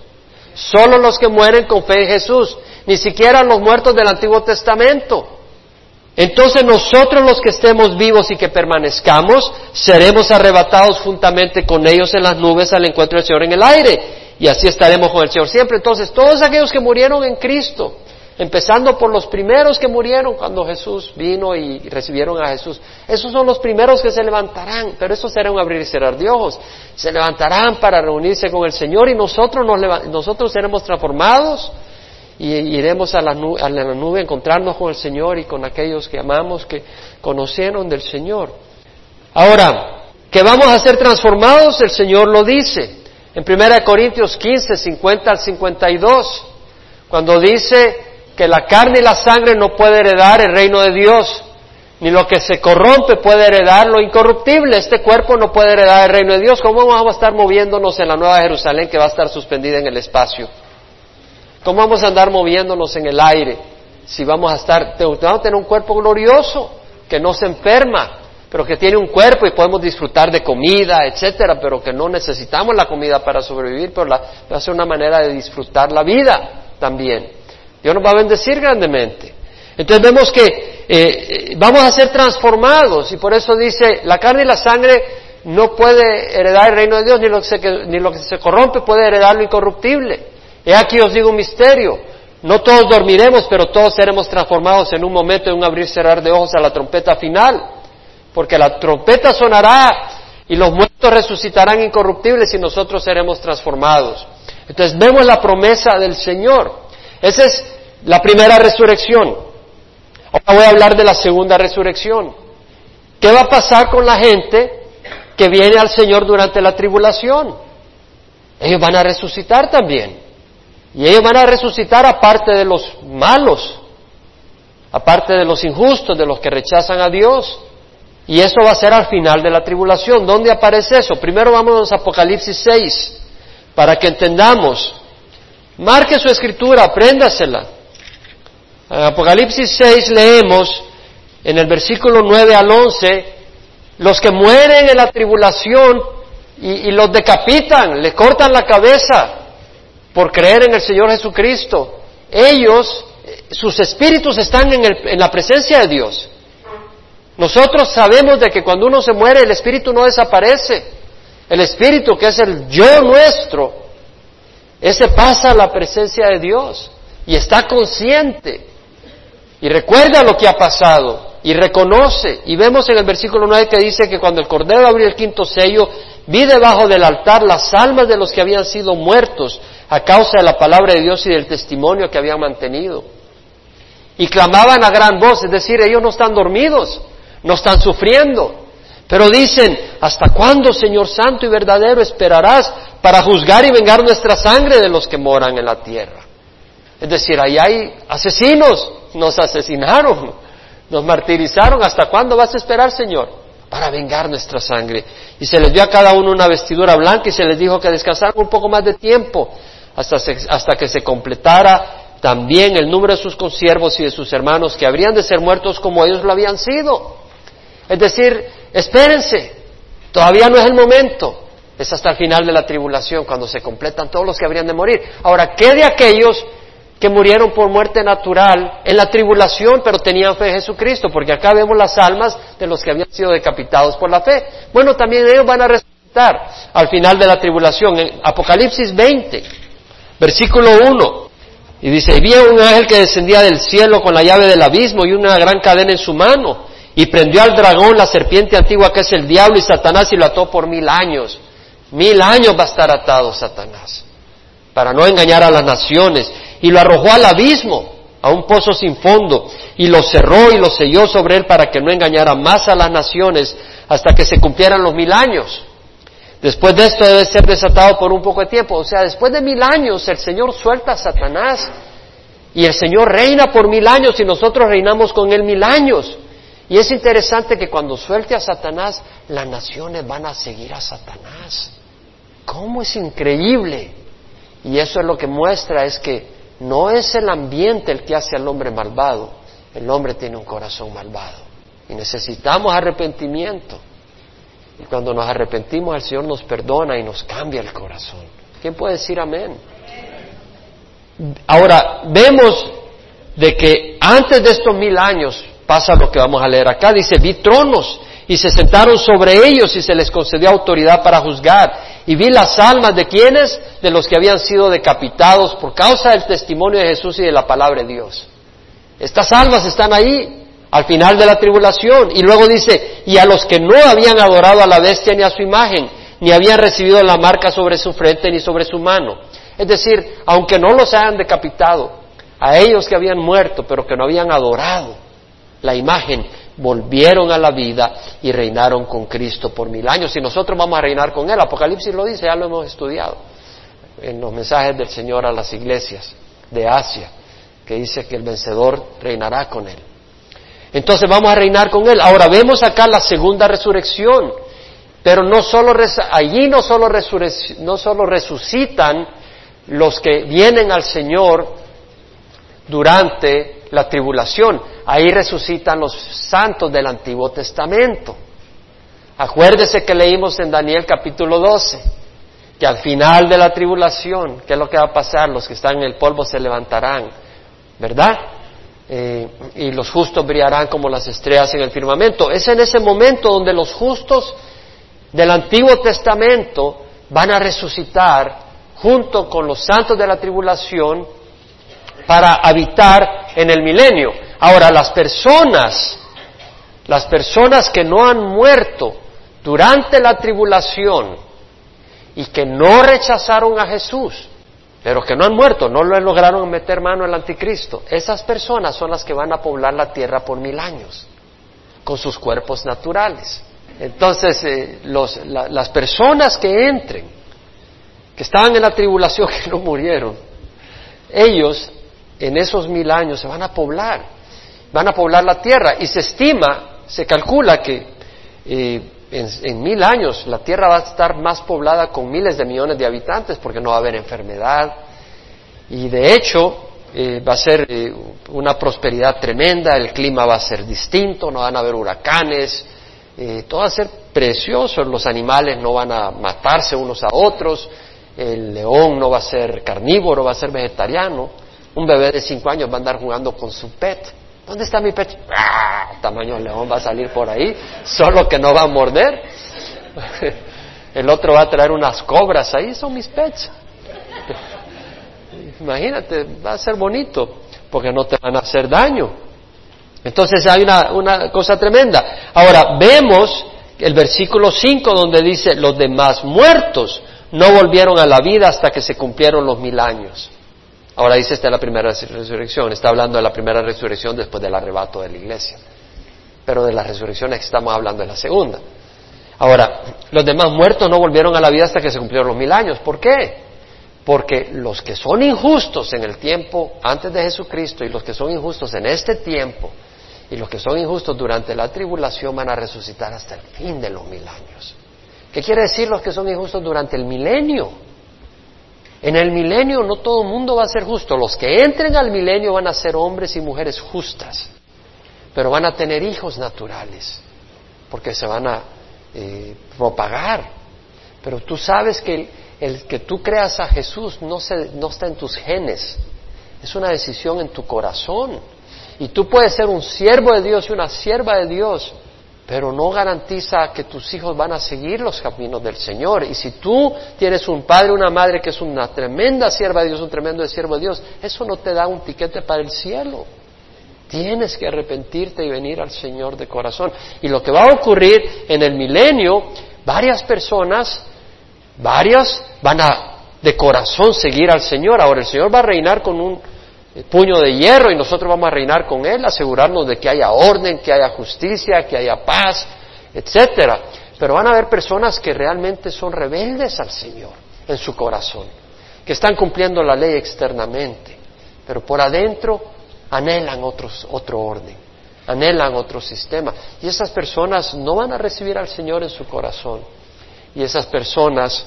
solo los que mueren con fe en Jesús, ni siquiera los muertos del Antiguo Testamento. Entonces nosotros los que estemos vivos y que permanezcamos, seremos arrebatados juntamente con ellos en las nubes al encuentro del Señor en el aire. Y así estaremos con el Señor siempre. Entonces todos aquellos que murieron en Cristo, empezando por los primeros que murieron cuando Jesús vino y recibieron a Jesús. Esos son los primeros que se levantarán, pero eso será un abrir y cerrar de ojos. Se levantarán para reunirse con el Señor y nosotros, nos nosotros seremos transformados y iremos a la, nube, a la nube a encontrarnos con el Señor y con aquellos que amamos, que conocieron del Señor. Ahora, que vamos a ser transformados, el Señor lo dice. En 1 Corintios 15, 50 al 52, cuando dice, que la carne y la sangre no puede heredar el reino de Dios, ni lo que se corrompe puede heredar lo incorruptible. Este cuerpo no puede heredar el reino de Dios. ¿Cómo vamos a estar moviéndonos en la Nueva Jerusalén que va a estar suspendida en el espacio? ¿Cómo vamos a andar moviéndonos en el aire si vamos a estar, vamos a tener un cuerpo glorioso que no se enferma, pero que tiene un cuerpo y podemos disfrutar de comida, etcétera, pero que no necesitamos la comida para sobrevivir, pero la, va a ser una manera de disfrutar la vida también. Dios nos va a bendecir grandemente. Entonces vemos que eh, eh, vamos a ser transformados y por eso dice, la carne y la sangre no puede heredar el reino de Dios, ni lo que se, ni lo que se corrompe puede heredar lo incorruptible. He aquí os digo un misterio, no todos dormiremos, pero todos seremos transformados en un momento, en un abrir y cerrar de ojos a la trompeta final, porque la trompeta sonará y los muertos resucitarán incorruptibles y nosotros seremos transformados. Entonces vemos la promesa del Señor. Esa es la primera resurrección. Ahora voy a hablar de la segunda resurrección. ¿Qué va a pasar con la gente que viene al Señor durante la tribulación? Ellos van a resucitar también. Y ellos van a resucitar aparte de los malos, aparte de los injustos, de los que rechazan a Dios. Y eso va a ser al final de la tribulación. ¿Dónde aparece eso? Primero vamos a Apocalipsis 6, para que entendamos Marque su escritura, apréndasela. En Apocalipsis 6 leemos en el versículo 9 al 11, los que mueren en la tribulación y, los decapitan, le cortan la cabeza por creer en el Señor Jesucristo, ellos, sus espíritus están en, en la presencia de Dios. Nosotros sabemos de que cuando uno se muere el espíritu no desaparece. El espíritu que es el yo nuestro ese pasa a la presencia de Dios y está consciente y recuerda lo que ha pasado y reconoce. Y vemos en el versículo 9 que dice que cuando el Cordero abrió el quinto sello, vi debajo del altar las almas de los que habían sido muertos a causa de la palabra de Dios y del testimonio que habían mantenido. Y clamaban a gran voz, es decir, ellos no están dormidos, no están sufriendo, pero dicen, ¿hasta cuándo, Señor Santo y verdadero, esperarás para juzgar y vengar nuestra sangre de los que moran en la tierra? Es decir, ahí hay asesinos, nos asesinaron, nos martirizaron. ¿Hasta cuándo vas a esperar, Señor? Para vengar nuestra sangre. Y se les dio a cada uno una vestidura blanca y se les dijo que descansaran un poco más de tiempo hasta, hasta que se completara también el número de sus consiervos y de sus hermanos que habrían de ser muertos como ellos lo habían sido. Es decir, espérense, Todavía no es el momento. Es hasta el final de la tribulación, cuando se completan todos los que habrían de morir. Ahora, ¿qué de aquellos que murieron por muerte natural en la tribulación, pero tenían fe en Jesucristo? Porque acá vemos las almas de los que habían sido decapitados por la fe. Bueno, también ellos van a resucitar al final de la tribulación. En Apocalipsis 20, versículo 1. Y dice, y vi un ángel que descendía del cielo con la llave del abismo y una gran cadena en su mano, y prendió al dragón, la serpiente antigua que es el diablo y Satanás, y lo ató por mil años. Mil años va a estar atado Satanás, para no engañar a las naciones, y lo arrojó al abismo, a un pozo sin fondo, y lo cerró y lo selló sobre él para que no engañara más a las naciones hasta que se cumplieran los mil años. Después de esto debe ser desatado por un poco de tiempo. O sea, después de mil años el Señor suelta a Satanás y el Señor reina por mil años y nosotros reinamos con Él mil años. Y es interesante que cuando suelte a Satanás, las naciones van a seguir a Satanás. ¿Cómo es increíble? Y eso es lo que muestra, es que no es el ambiente el que hace al hombre malvado, el hombre tiene un corazón malvado. Y necesitamos arrepentimiento. Y cuando nos arrepentimos, el Señor nos perdona y nos cambia el corazón. ¿Quién puede decir amén? Ahora, vemos de que antes de estos mil años pasa lo que vamos a leer acá. Dice, vi tronos y se sentaron sobre ellos y se les concedió autoridad para juzgar. Y vi las almas de quienes, de los que habían sido decapitados por causa del testimonio de Jesús y de la palabra de Dios. Estas almas están ahí al final de la tribulación. Y luego dice, y a los que no habían adorado a la bestia ni a su imagen, ni habían recibido la marca sobre su frente ni sobre su mano. Es decir, aunque no los hayan decapitado, a ellos que habían muerto, pero que no habían adorado la imagen, volvieron a la vida y reinaron con Cristo por mil años. Y nosotros vamos a reinar con Él. Apocalipsis lo dice, ya lo hemos estudiado en los mensajes del Señor a las iglesias de Asia, que dice que el vencedor reinará con Él. Entonces vamos a reinar con Él. Ahora vemos acá la segunda resurrección, pero no solo allí no solo, no solo resucitan los que vienen al Señor durante la tribulación, ahí resucitan los santos del Antiguo Testamento. Acuérdese que leímos en Daniel capítulo 12, que al final de la tribulación, ¿qué es lo que va a pasar? Los que están en el polvo se levantarán, ¿verdad? Eh, y los justos brillarán como las estrellas en el firmamento. Es en ese momento donde los justos del Antiguo Testamento van a resucitar junto con los santos de la tribulación para habitar en el milenio. Ahora, las personas, las personas que no han muerto durante la tribulación y que no rechazaron a Jesús, pero que no han muerto, no lo lograron meter mano al anticristo. Esas personas son las que van a poblar la tierra por mil años, con sus cuerpos naturales. Entonces, eh, las personas que entren, que estaban en la tribulación, que no murieron, ellos en esos mil años se van a poblar, van a poblar la tierra y se estima, se calcula que eh, en, mil años la Tierra va a estar más poblada con miles de millones de habitantes porque no va a haber enfermedad. Y de hecho eh, va a ser eh, una prosperidad tremenda, el clima va a ser distinto, no van a haber huracanes, eh, todo va a ser precioso, los animales no van a matarse unos a otros, el león no va a ser carnívoro, va a ser vegetariano, un bebé de cinco años va a andar jugando con su pet ¿Dónde está mi pecho? ¡Ah! Tamaño león va a salir por ahí, solo que no va a morder. El otro va a traer unas cobras ahí, son mis pets. Imagínate, va a ser bonito, porque no te van a hacer daño. Entonces hay una, una cosa tremenda. Ahora, vemos el versículo 5 donde dice, los demás muertos no volvieron a la vida hasta que se cumplieron los mil años. Ahora dice esta es la primera resurrección, está hablando de la primera resurrección después del arrebato de la iglesia. Pero de las resurrecciones que estamos hablando es la segunda. Ahora, los demás muertos no volvieron a la vida hasta que se cumplieron los mil años. ¿Por qué? Porque los que son injustos en el tiempo antes de Jesucristo y los que son injustos en este tiempo y los que son injustos durante la tribulación van a resucitar hasta el fin de los mil años. ¿Qué quiere decir los que son injustos durante el milenio? En el milenio no todo el mundo va a ser justo. Los que entren al milenio van a ser hombres y mujeres justas, pero van a tener hijos naturales, porque se van a eh, propagar. Pero tú sabes que el, que tú creas a Jesús no, no está en tus genes, es una decisión en tu corazón. Y tú puedes ser un siervo de Dios y una sierva de Dios, pero no garantiza que tus hijos van a seguir los caminos del Señor. Y si tú tienes un padre una madre que es una tremenda sierva de Dios, un tremendo siervo de Dios, eso no te da un tiquete para el cielo. Tienes que arrepentirte y venir al Señor de corazón. Y lo que va a ocurrir en el milenio, varias personas, varias van a de corazón seguir al Señor. Ahora el Señor va a reinar con un puño de hierro y nosotros vamos a reinar con Él, asegurarnos de que haya orden, que haya justicia, que haya paz, etcétera. Pero van a haber personas que realmente son rebeldes al Señor en su corazón, que están cumpliendo la ley externamente, pero por adentro anhelan otros, otro orden, anhelan otro sistema. Y esas personas no van a recibir al Señor en su corazón. Y esas personas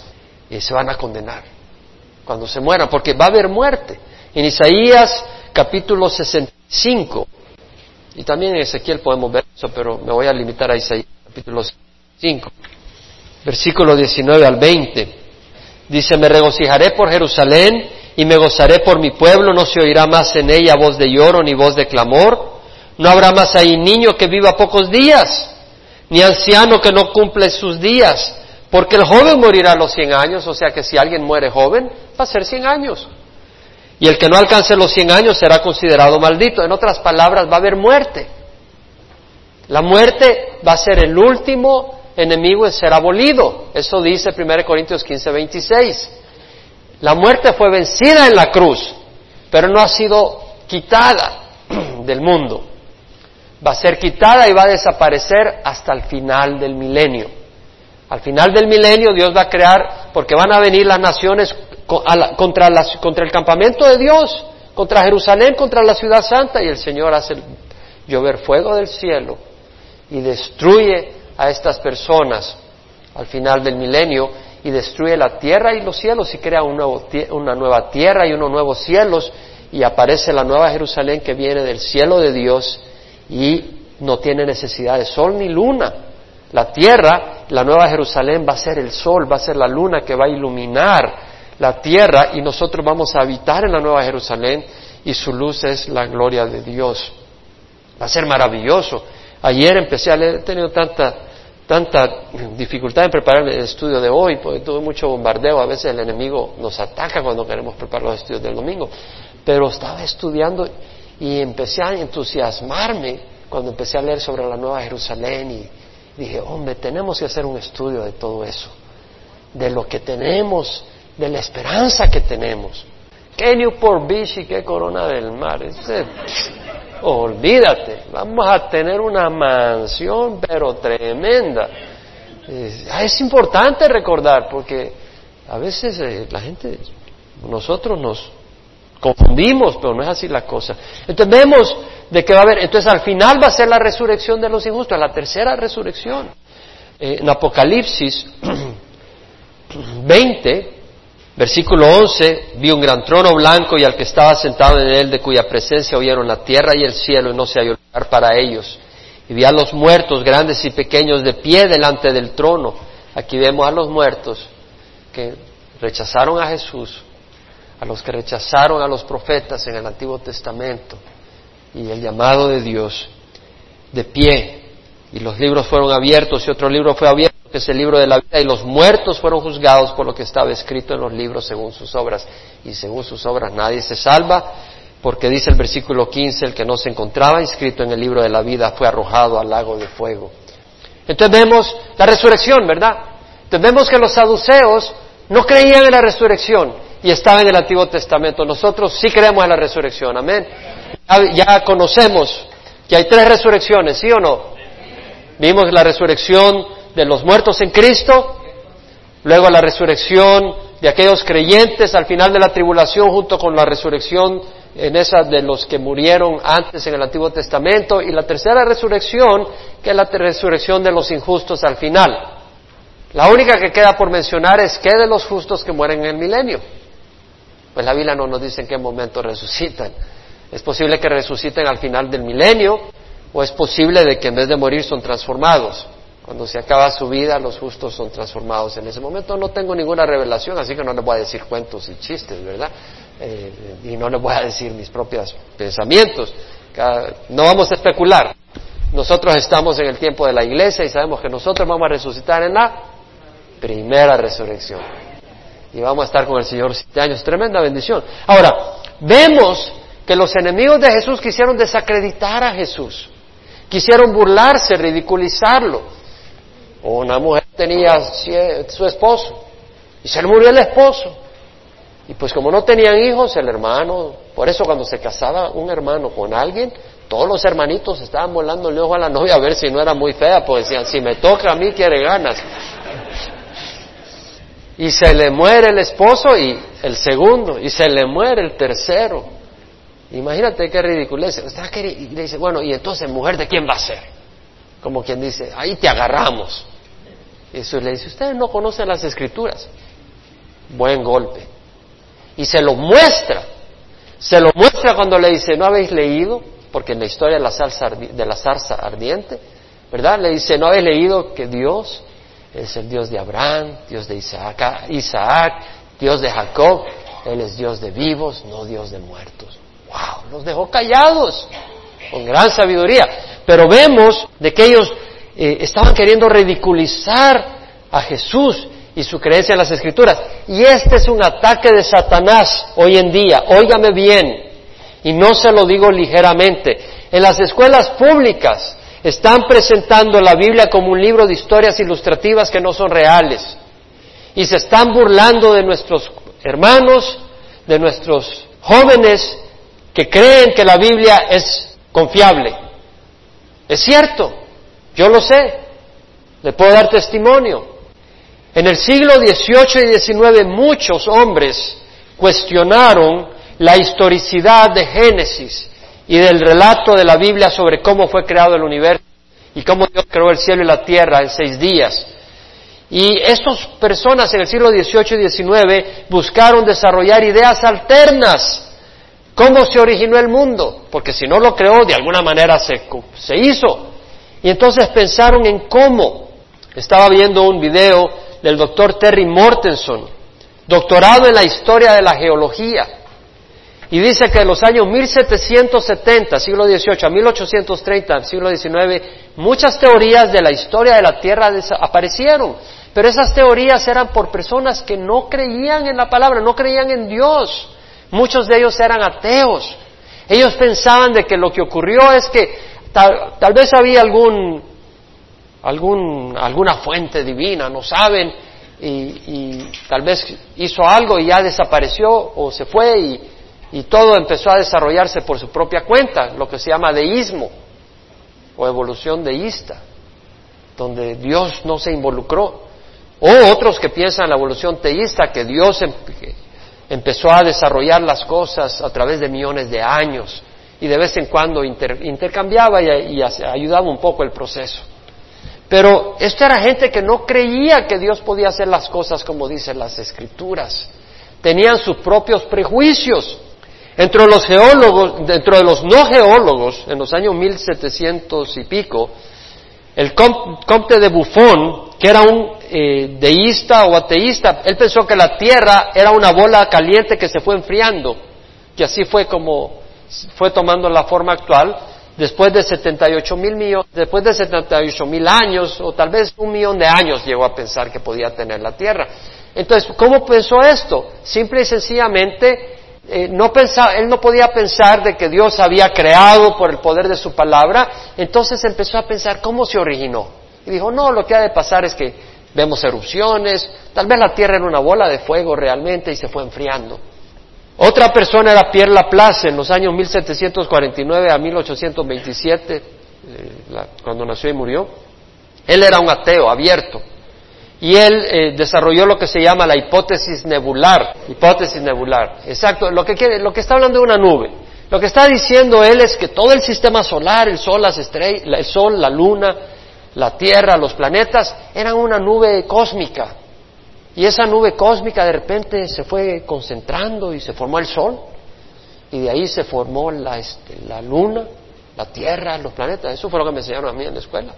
eh, se van a condenar cuando se mueran, porque va a haber muerte. En Isaías capítulo 65, y también en Ezequiel podemos ver eso, pero me voy a limitar a Isaías capítulo 65, versículo 19 al 20. Dice, me regocijaré por Jerusalén y me gozaré por mi pueblo, no se oirá más en ella voz de lloro ni voz de clamor, no habrá más ahí niño que viva pocos días, ni anciano que no cumple sus días, porque el joven morirá a los cien años, o sea que si alguien muere joven, va a ser cien años. Y el que no alcance los 100 años será considerado maldito. En otras palabras, va a haber muerte. La muerte va a ser el último enemigo en ser abolido. Eso dice 1 Corintios 15, 26. La muerte fue vencida en la cruz, pero no ha sido quitada del mundo. Va a ser quitada y va a desaparecer hasta el final del milenio. Al final del milenio Dios va a crear, porque van a venir las naciones contra, el campamento de Dios, contra Jerusalén, contra la ciudad santa, y el Señor hace llover fuego del cielo y destruye a estas personas al final del milenio y destruye la tierra y los cielos y crea una nueva tierra y unos nuevos cielos y aparece la nueva Jerusalén que viene del cielo de Dios y no tiene necesidad de sol ni luna. La tierra, la nueva Jerusalén va a ser el sol, va a ser la luna que va a iluminar la tierra y nosotros vamos a habitar en la Nueva Jerusalén y su luz es la gloria de Dios. Va a ser maravilloso. Ayer empecé a leer, he tenido tanta, tanta dificultad en preparar el estudio de hoy, porque tuve mucho bombardeo, a veces el enemigo nos ataca cuando queremos preparar los estudios del domingo, pero estaba estudiando y empecé a entusiasmarme cuando empecé a leer sobre la Nueva Jerusalén y dije, hombre, tenemos que hacer un estudio de todo eso, de lo que tenemos de la esperanza que tenemos. ¿Qué Newport Beach y qué Corona del Mar? olvídate, vamos a tener una mansión pero tremenda. Es, importante recordar porque a veces eh, la gente, nosotros nos confundimos, pero no es así la cosa. Entonces vemos de que va a haber, entonces al final va a ser la resurrección de los injustos, la tercera resurrección. Eh, en Apocalipsis 20, Versículo 11, vi un gran trono blanco y al que estaba sentado en él, de cuya presencia oyeron la tierra y el cielo, y no se halló lugar para ellos. Y vi a los muertos, grandes y pequeños, de pie delante del trono. Aquí vemos a los muertos que rechazaron a Jesús, a los que rechazaron a los profetas en el Antiguo Testamento y el llamado de Dios, de pie. Y los libros fueron abiertos y otro libro fue abierto que es el libro de la vida, y los muertos fueron juzgados por lo que estaba escrito en los libros según sus obras. Y según sus obras nadie se salva, porque dice el versículo 15, el que no se encontraba inscrito en el libro de la vida fue arrojado al lago de fuego. Entonces vemos la resurrección, ¿verdad? Entonces vemos que los saduceos no creían en la resurrección y estaban en el Antiguo Testamento. Nosotros sí creemos en la resurrección, amén. Ya, conocemos que hay tres resurrecciones, ¿sí o no? Vimos la resurrección de los muertos en Cristo, luego la resurrección de aquellos creyentes al final de la tribulación junto con la resurrección en esa de los que murieron antes en el Antiguo Testamento y la tercera resurrección que es la resurrección de los injustos al final. La única que queda por mencionar es que de los justos que mueren en el milenio. Pues la Biblia no nos dice en qué momento resucitan. Es posible que resuciten al final del milenio o es posible de que en vez de morir son transformados. Cuando se acaba su vida, los justos son transformados. En ese momento no tengo ninguna revelación, así que no les voy a decir cuentos y chistes, ¿verdad? Eh, y no les voy a decir mis propios pensamientos. No vamos a especular. Nosotros estamos en el tiempo de la iglesia y sabemos que nosotros vamos a resucitar en la primera resurrección. Y vamos a estar con el Señor siete años. Tremenda bendición. Ahora, vemos que los enemigos de Jesús quisieron desacreditar a Jesús. Quisieron burlarse, ridiculizarlo. Una mujer tenía su esposo y se le murió el esposo. Y pues como no tenían hijos, el hermano, por eso cuando se casaba un hermano con alguien, todos los hermanitos estaban volando el ojo a la novia a ver si no era muy fea, pues decían, si me toca a mí quiere ganas. Y se le muere el esposo y el segundo, y se le muere el tercero. Imagínate qué ridiculez. Y le dice, bueno, y entonces, mujer, ¿de quién va a ser? Como quien dice, ahí te agarramos. Jesús le dice, ustedes no conocen las escrituras. Buen golpe. Y se lo muestra. Se lo muestra cuando le dice, ¿no habéis leído? Porque en la historia de la, salsa, de la zarza ardiente, ¿verdad? Le dice, ¿no habéis leído que Dios es el Dios de Abraham, Dios de Isaac, Isaac, Dios de Jacob? Él es Dios de vivos, no Dios de muertos. ¡Wow! Los dejó callados, con gran sabiduría. Pero vemos de que ellos eh, estaban queriendo ridiculizar a Jesús y su creencia en las escrituras. Y este es un ataque de Satanás hoy en día. Óigame bien, y no se lo digo ligeramente. En las escuelas públicas están presentando la Biblia como un libro de historias ilustrativas que no son reales. Y se están burlando de nuestros hermanos, de nuestros jóvenes que creen que la Biblia es confiable. Es cierto, yo lo sé, le puedo dar testimonio. En el siglo XVIII y XIX muchos hombres cuestionaron la historicidad de Génesis y del relato de la Biblia sobre cómo fue creado el universo y cómo Dios creó el cielo y la tierra en seis días. Y estas personas en el siglo XVIII y XIX buscaron desarrollar ideas alternas. ¿Cómo se originó el mundo? Porque si no lo creó, de alguna manera se, se hizo. Y entonces pensaron en cómo. Estaba viendo un video del doctor Terry Mortenson, doctorado en la historia de la geología. Y dice que en los años 1770, siglo XVIII, a 1830, siglo XIX, muchas teorías de la historia de la Tierra aparecieron. Pero esas teorías eran por personas que no creían en la palabra, no creían en Dios. Muchos de ellos eran ateos. Ellos pensaban de que lo que ocurrió es que tal, vez había algún algún, alguna fuente divina, no saben, y, tal vez hizo algo y ya desapareció o se fue y, y todo empezó a desarrollarse por su propia cuenta, lo que se llama deísmo o evolución deísta, donde Dios no se involucró. O otros que piensan en la evolución teísta, que Dios em, empezó a desarrollar las cosas a través de millones de años y de vez en cuando intercambiaba y ayudaba un poco el proceso. Pero esto era gente que no creía que Dios podía hacer las cosas como dicen las escrituras. Tenían sus propios prejuicios. Entre los geólogos, dentro de los no geólogos, en los años 1700 y pico, el comte de Buffon, que era un eh, deísta o ateísta, él pensó que la Tierra era una bola caliente que se fue enfriando, que así fue como fue tomando la forma actual, después de 78 mil millones, después de 78 mil años, o tal vez un millón de años llegó a pensar que podía tener la Tierra. Entonces, ¿cómo pensó esto? Simple y sencillamente, eh, no pensaba, él no podía pensar de que Dios había creado por el poder de su palabra, entonces empezó a pensar cómo se originó. Y dijo, no, lo que ha de pasar es que vemos erupciones, tal vez la Tierra era una bola de fuego realmente y se fue enfriando. Otra persona era Pierre Laplace en los años 1749 a 1827, eh, cuando nació y murió. Él era un ateo abierto y él eh, desarrolló lo que se llama la hipótesis nebular. Hipótesis nebular, exacto. Lo que, quiere, lo que está hablando de una nube. Lo que está diciendo él es que todo el sistema solar, el sol, las estrellas, el sol, la luna, la Tierra, los planetas, eran una nube cósmica y esa nube cósmica de repente se fue concentrando y se formó el Sol. Y de ahí se formó la, este, la Luna, la Tierra, los planetas. Eso fue lo que me enseñaron a mí en la escuela.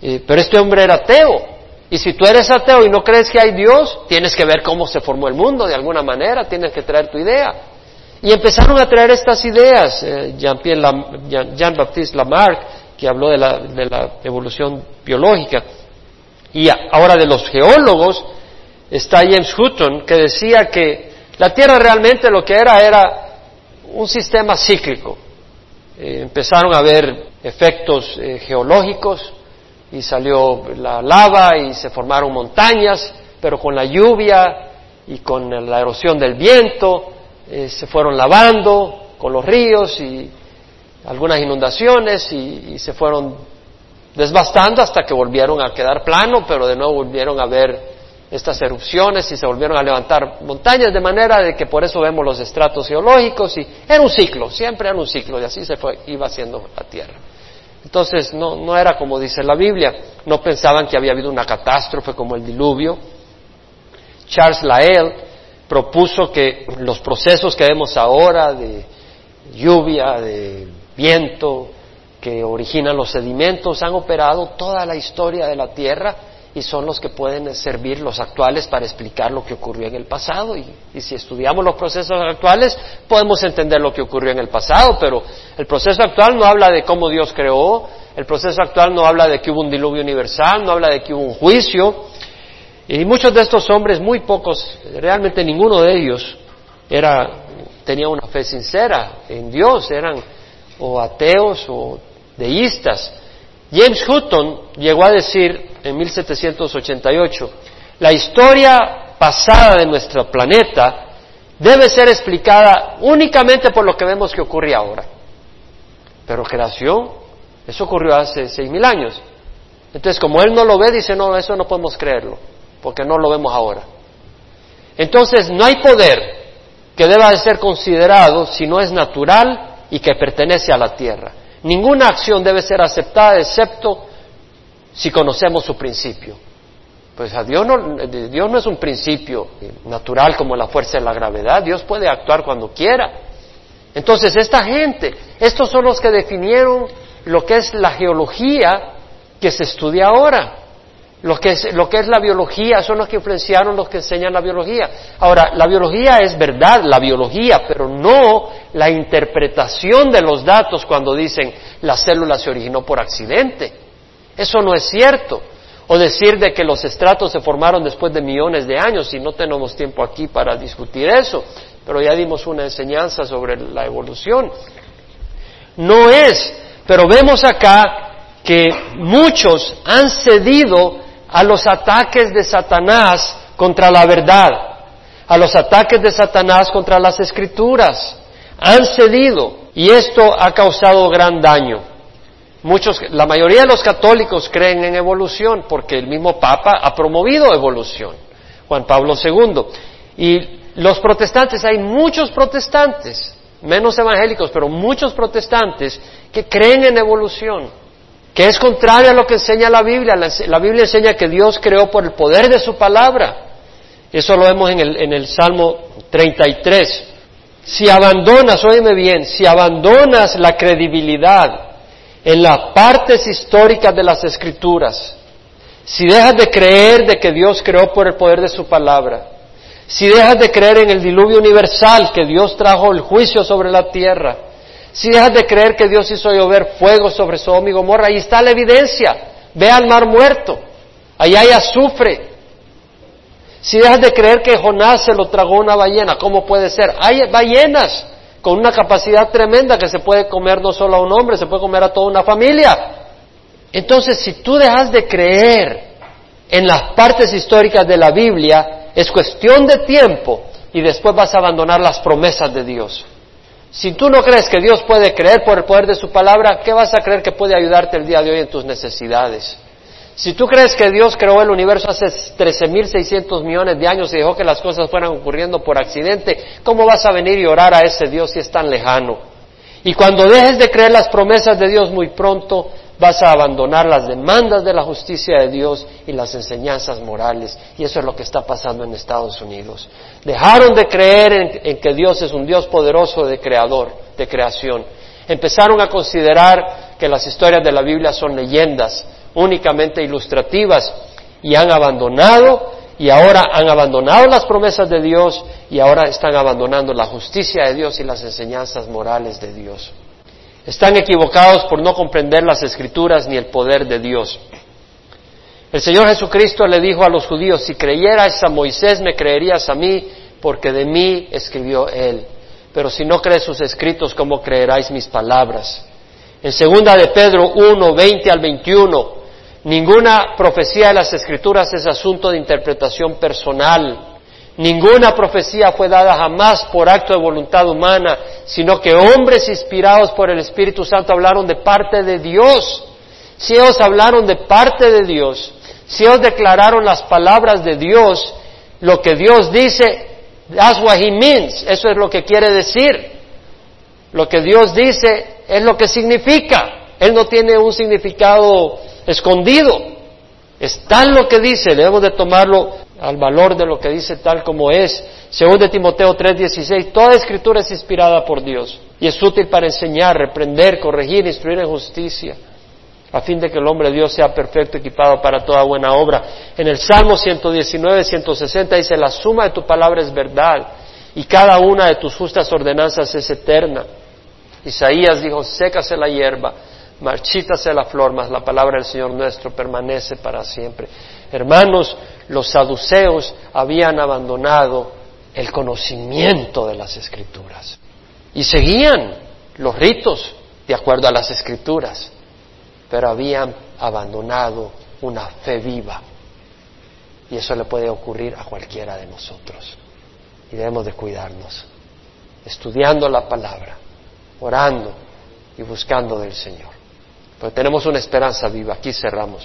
Eh, pero este hombre era ateo. Y si tú eres ateo y no crees que hay Dios, tienes que ver cómo se formó el mundo de alguna manera, tienes que traer tu idea. Y empezaron a traer estas ideas. Eh, Jean-Baptiste Lamarck, que habló de la, de la evolución biológica, y ahora de los geólogos, está James Hutton, que decía que la Tierra realmente lo que era era un sistema cíclico. Eh, empezaron a haber efectos eh, geológicos y salió la lava y se formaron montañas, pero con la lluvia y con la erosión del viento eh, se fueron lavando con los ríos y algunas inundaciones y se fueron desbastando hasta que volvieron a quedar plano, pero de nuevo volvieron a ver estas erupciones y se volvieron a levantar montañas, de manera de que por eso vemos los estratos geológicos y era un ciclo, siempre era un ciclo y así se fue, iba haciendo la Tierra. Entonces no, no era como dice la Biblia, no pensaban que había habido una catástrofe como el diluvio. Charles Lael propuso que los procesos que vemos ahora de lluvia, de viento, que originan los sedimentos, han operado toda la historia de la Tierra y son los que pueden servir los actuales para explicar lo que ocurrió en el pasado. Y, si estudiamos los procesos actuales, podemos entender lo que ocurrió en el pasado, pero el proceso actual no habla de cómo Dios creó, el proceso actual no habla de que hubo un diluvio universal, no habla de que hubo un juicio. Y muchos de estos hombres, muy pocos, realmente ninguno de ellos era, tenía una fe sincera en Dios, eran o ateos o deístas. James Hutton llegó a decir en 1788, la historia pasada de nuestro planeta debe ser explicada únicamente por lo que vemos que ocurre ahora. Pero creación, eso ocurrió hace seis mil años. Entonces, como él no lo ve, dice, no, eso no podemos creerlo, porque no lo vemos ahora. Entonces, no hay poder que deba de ser considerado si no es natural y que pertenece a la tierra. Ninguna acción debe ser aceptada excepto si conocemos su principio. Pues a Dios no, Dios no es un principio natural como la fuerza de la gravedad, Dios puede actuar cuando quiera. Entonces, esta gente, estos son los que definieron lo que es la geología que se estudia ahora. Lo que, lo que es la biología, son los que influenciaron los que enseñan la biología. Ahora, la biología es verdad, la biología, pero no la interpretación de los datos cuando dicen la célula se originó por accidente. Eso no es cierto. O decir de que los estratos se formaron después de millones de años, y no tenemos tiempo aquí para discutir eso, pero ya dimos una enseñanza sobre la evolución. No es, pero vemos acá que muchos han cedido a los ataques de Satanás contra la verdad, a los ataques de Satanás contra las escrituras. Han cedido y esto ha causado gran daño. Muchos, la mayoría de los católicos creen en evolución porque el mismo Papa ha promovido evolución, Juan Pablo II. Y los protestantes, hay muchos protestantes, menos evangélicos, pero muchos protestantes que creen en evolución, que es contraria a lo que enseña la Biblia. La, Biblia enseña que Dios creó por el poder de su palabra. Eso lo vemos en el, en el Salmo 33. Si abandonas, óyeme bien, si abandonas la credibilidad en las partes históricas de las escrituras, si dejas de creer de que Dios creó por el poder de su palabra, si dejas de creer en el diluvio universal, que Dios trajo el juicio sobre la tierra, si dejas de creer que Dios hizo llover fuego sobre Sodoma y Gomorra, ahí está la evidencia. Ve al mar muerto, ahí hay azufre. Si dejas de creer que Jonás se lo tragó una ballena, ¿cómo puede ser? Hay ballenas con una capacidad tremenda que se puede comer no solo a un hombre, se puede comer a toda una familia. Entonces, si tú dejas de creer en las partes históricas de la Biblia, es cuestión de tiempo y después vas a abandonar las promesas de Dios. Si tú no crees que Dios puede creer por el poder de su palabra, ¿qué vas a creer que puede ayudarte el día de hoy en tus necesidades? Si tú crees que Dios creó el universo hace 13.600 millones de años y dejó que las cosas fueran ocurriendo por accidente, ¿cómo vas a venir y orar a ese Dios si es tan lejano? Y cuando dejes de creer las promesas de Dios muy pronto, vas a abandonar las demandas de la justicia de Dios y las enseñanzas morales. Y eso es lo que está pasando en Estados Unidos. Dejaron de creer en, en que Dios es un Dios poderoso de creador, de creación. Empezaron a considerar que las historias de la Biblia son leyendas, únicamente ilustrativas y han abandonado y ahora han abandonado las promesas de Dios y ahora están abandonando la justicia de Dios y las enseñanzas morales de Dios. Están equivocados por no comprender las escrituras ni el poder de Dios. El Señor Jesucristo le dijo a los judíos, si creyerais a Moisés, me creerías a mí, porque de mí escribió él. Pero si no crees sus escritos, ¿cómo creeráis mis palabras? En segunda de Pedro 1, 20 al 21, ninguna profecía de las escrituras es asunto de interpretación personal. Ninguna profecía fue dada jamás por acto de voluntad humana, sino que hombres inspirados por el Espíritu Santo hablaron de parte de Dios. Si ellos hablaron de parte de Dios, si ellos declararon las palabras de Dios, lo que Dios dice, that's what he means, eso es lo que quiere decir. Lo que Dios dice es lo que significa. Él no tiene un significado escondido. Es tal lo que dice, debemos de tomarlo al valor de lo que dice tal como es. Según de Timoteo 3:16, toda escritura es inspirada por Dios y es útil para enseñar, reprender, corregir, instruir en justicia a fin de que el hombre de Dios sea perfecto, equipado para toda buena obra. En el Salmo 119, 160 dice, la suma de tu palabra es verdad y cada una de tus justas ordenanzas es eterna. Isaías dijo, sécase la hierba, marchítase la flor, mas la palabra del Señor nuestro permanece para siempre. Hermanos, los saduceos habían abandonado el conocimiento de las escrituras y seguían los ritos de acuerdo a las escrituras pero habían abandonado una fe viva. Y eso le puede ocurrir a cualquiera de nosotros. Y debemos de cuidarnos, estudiando la palabra, orando y buscando del Señor. Pero tenemos una esperanza viva. Aquí cerramos.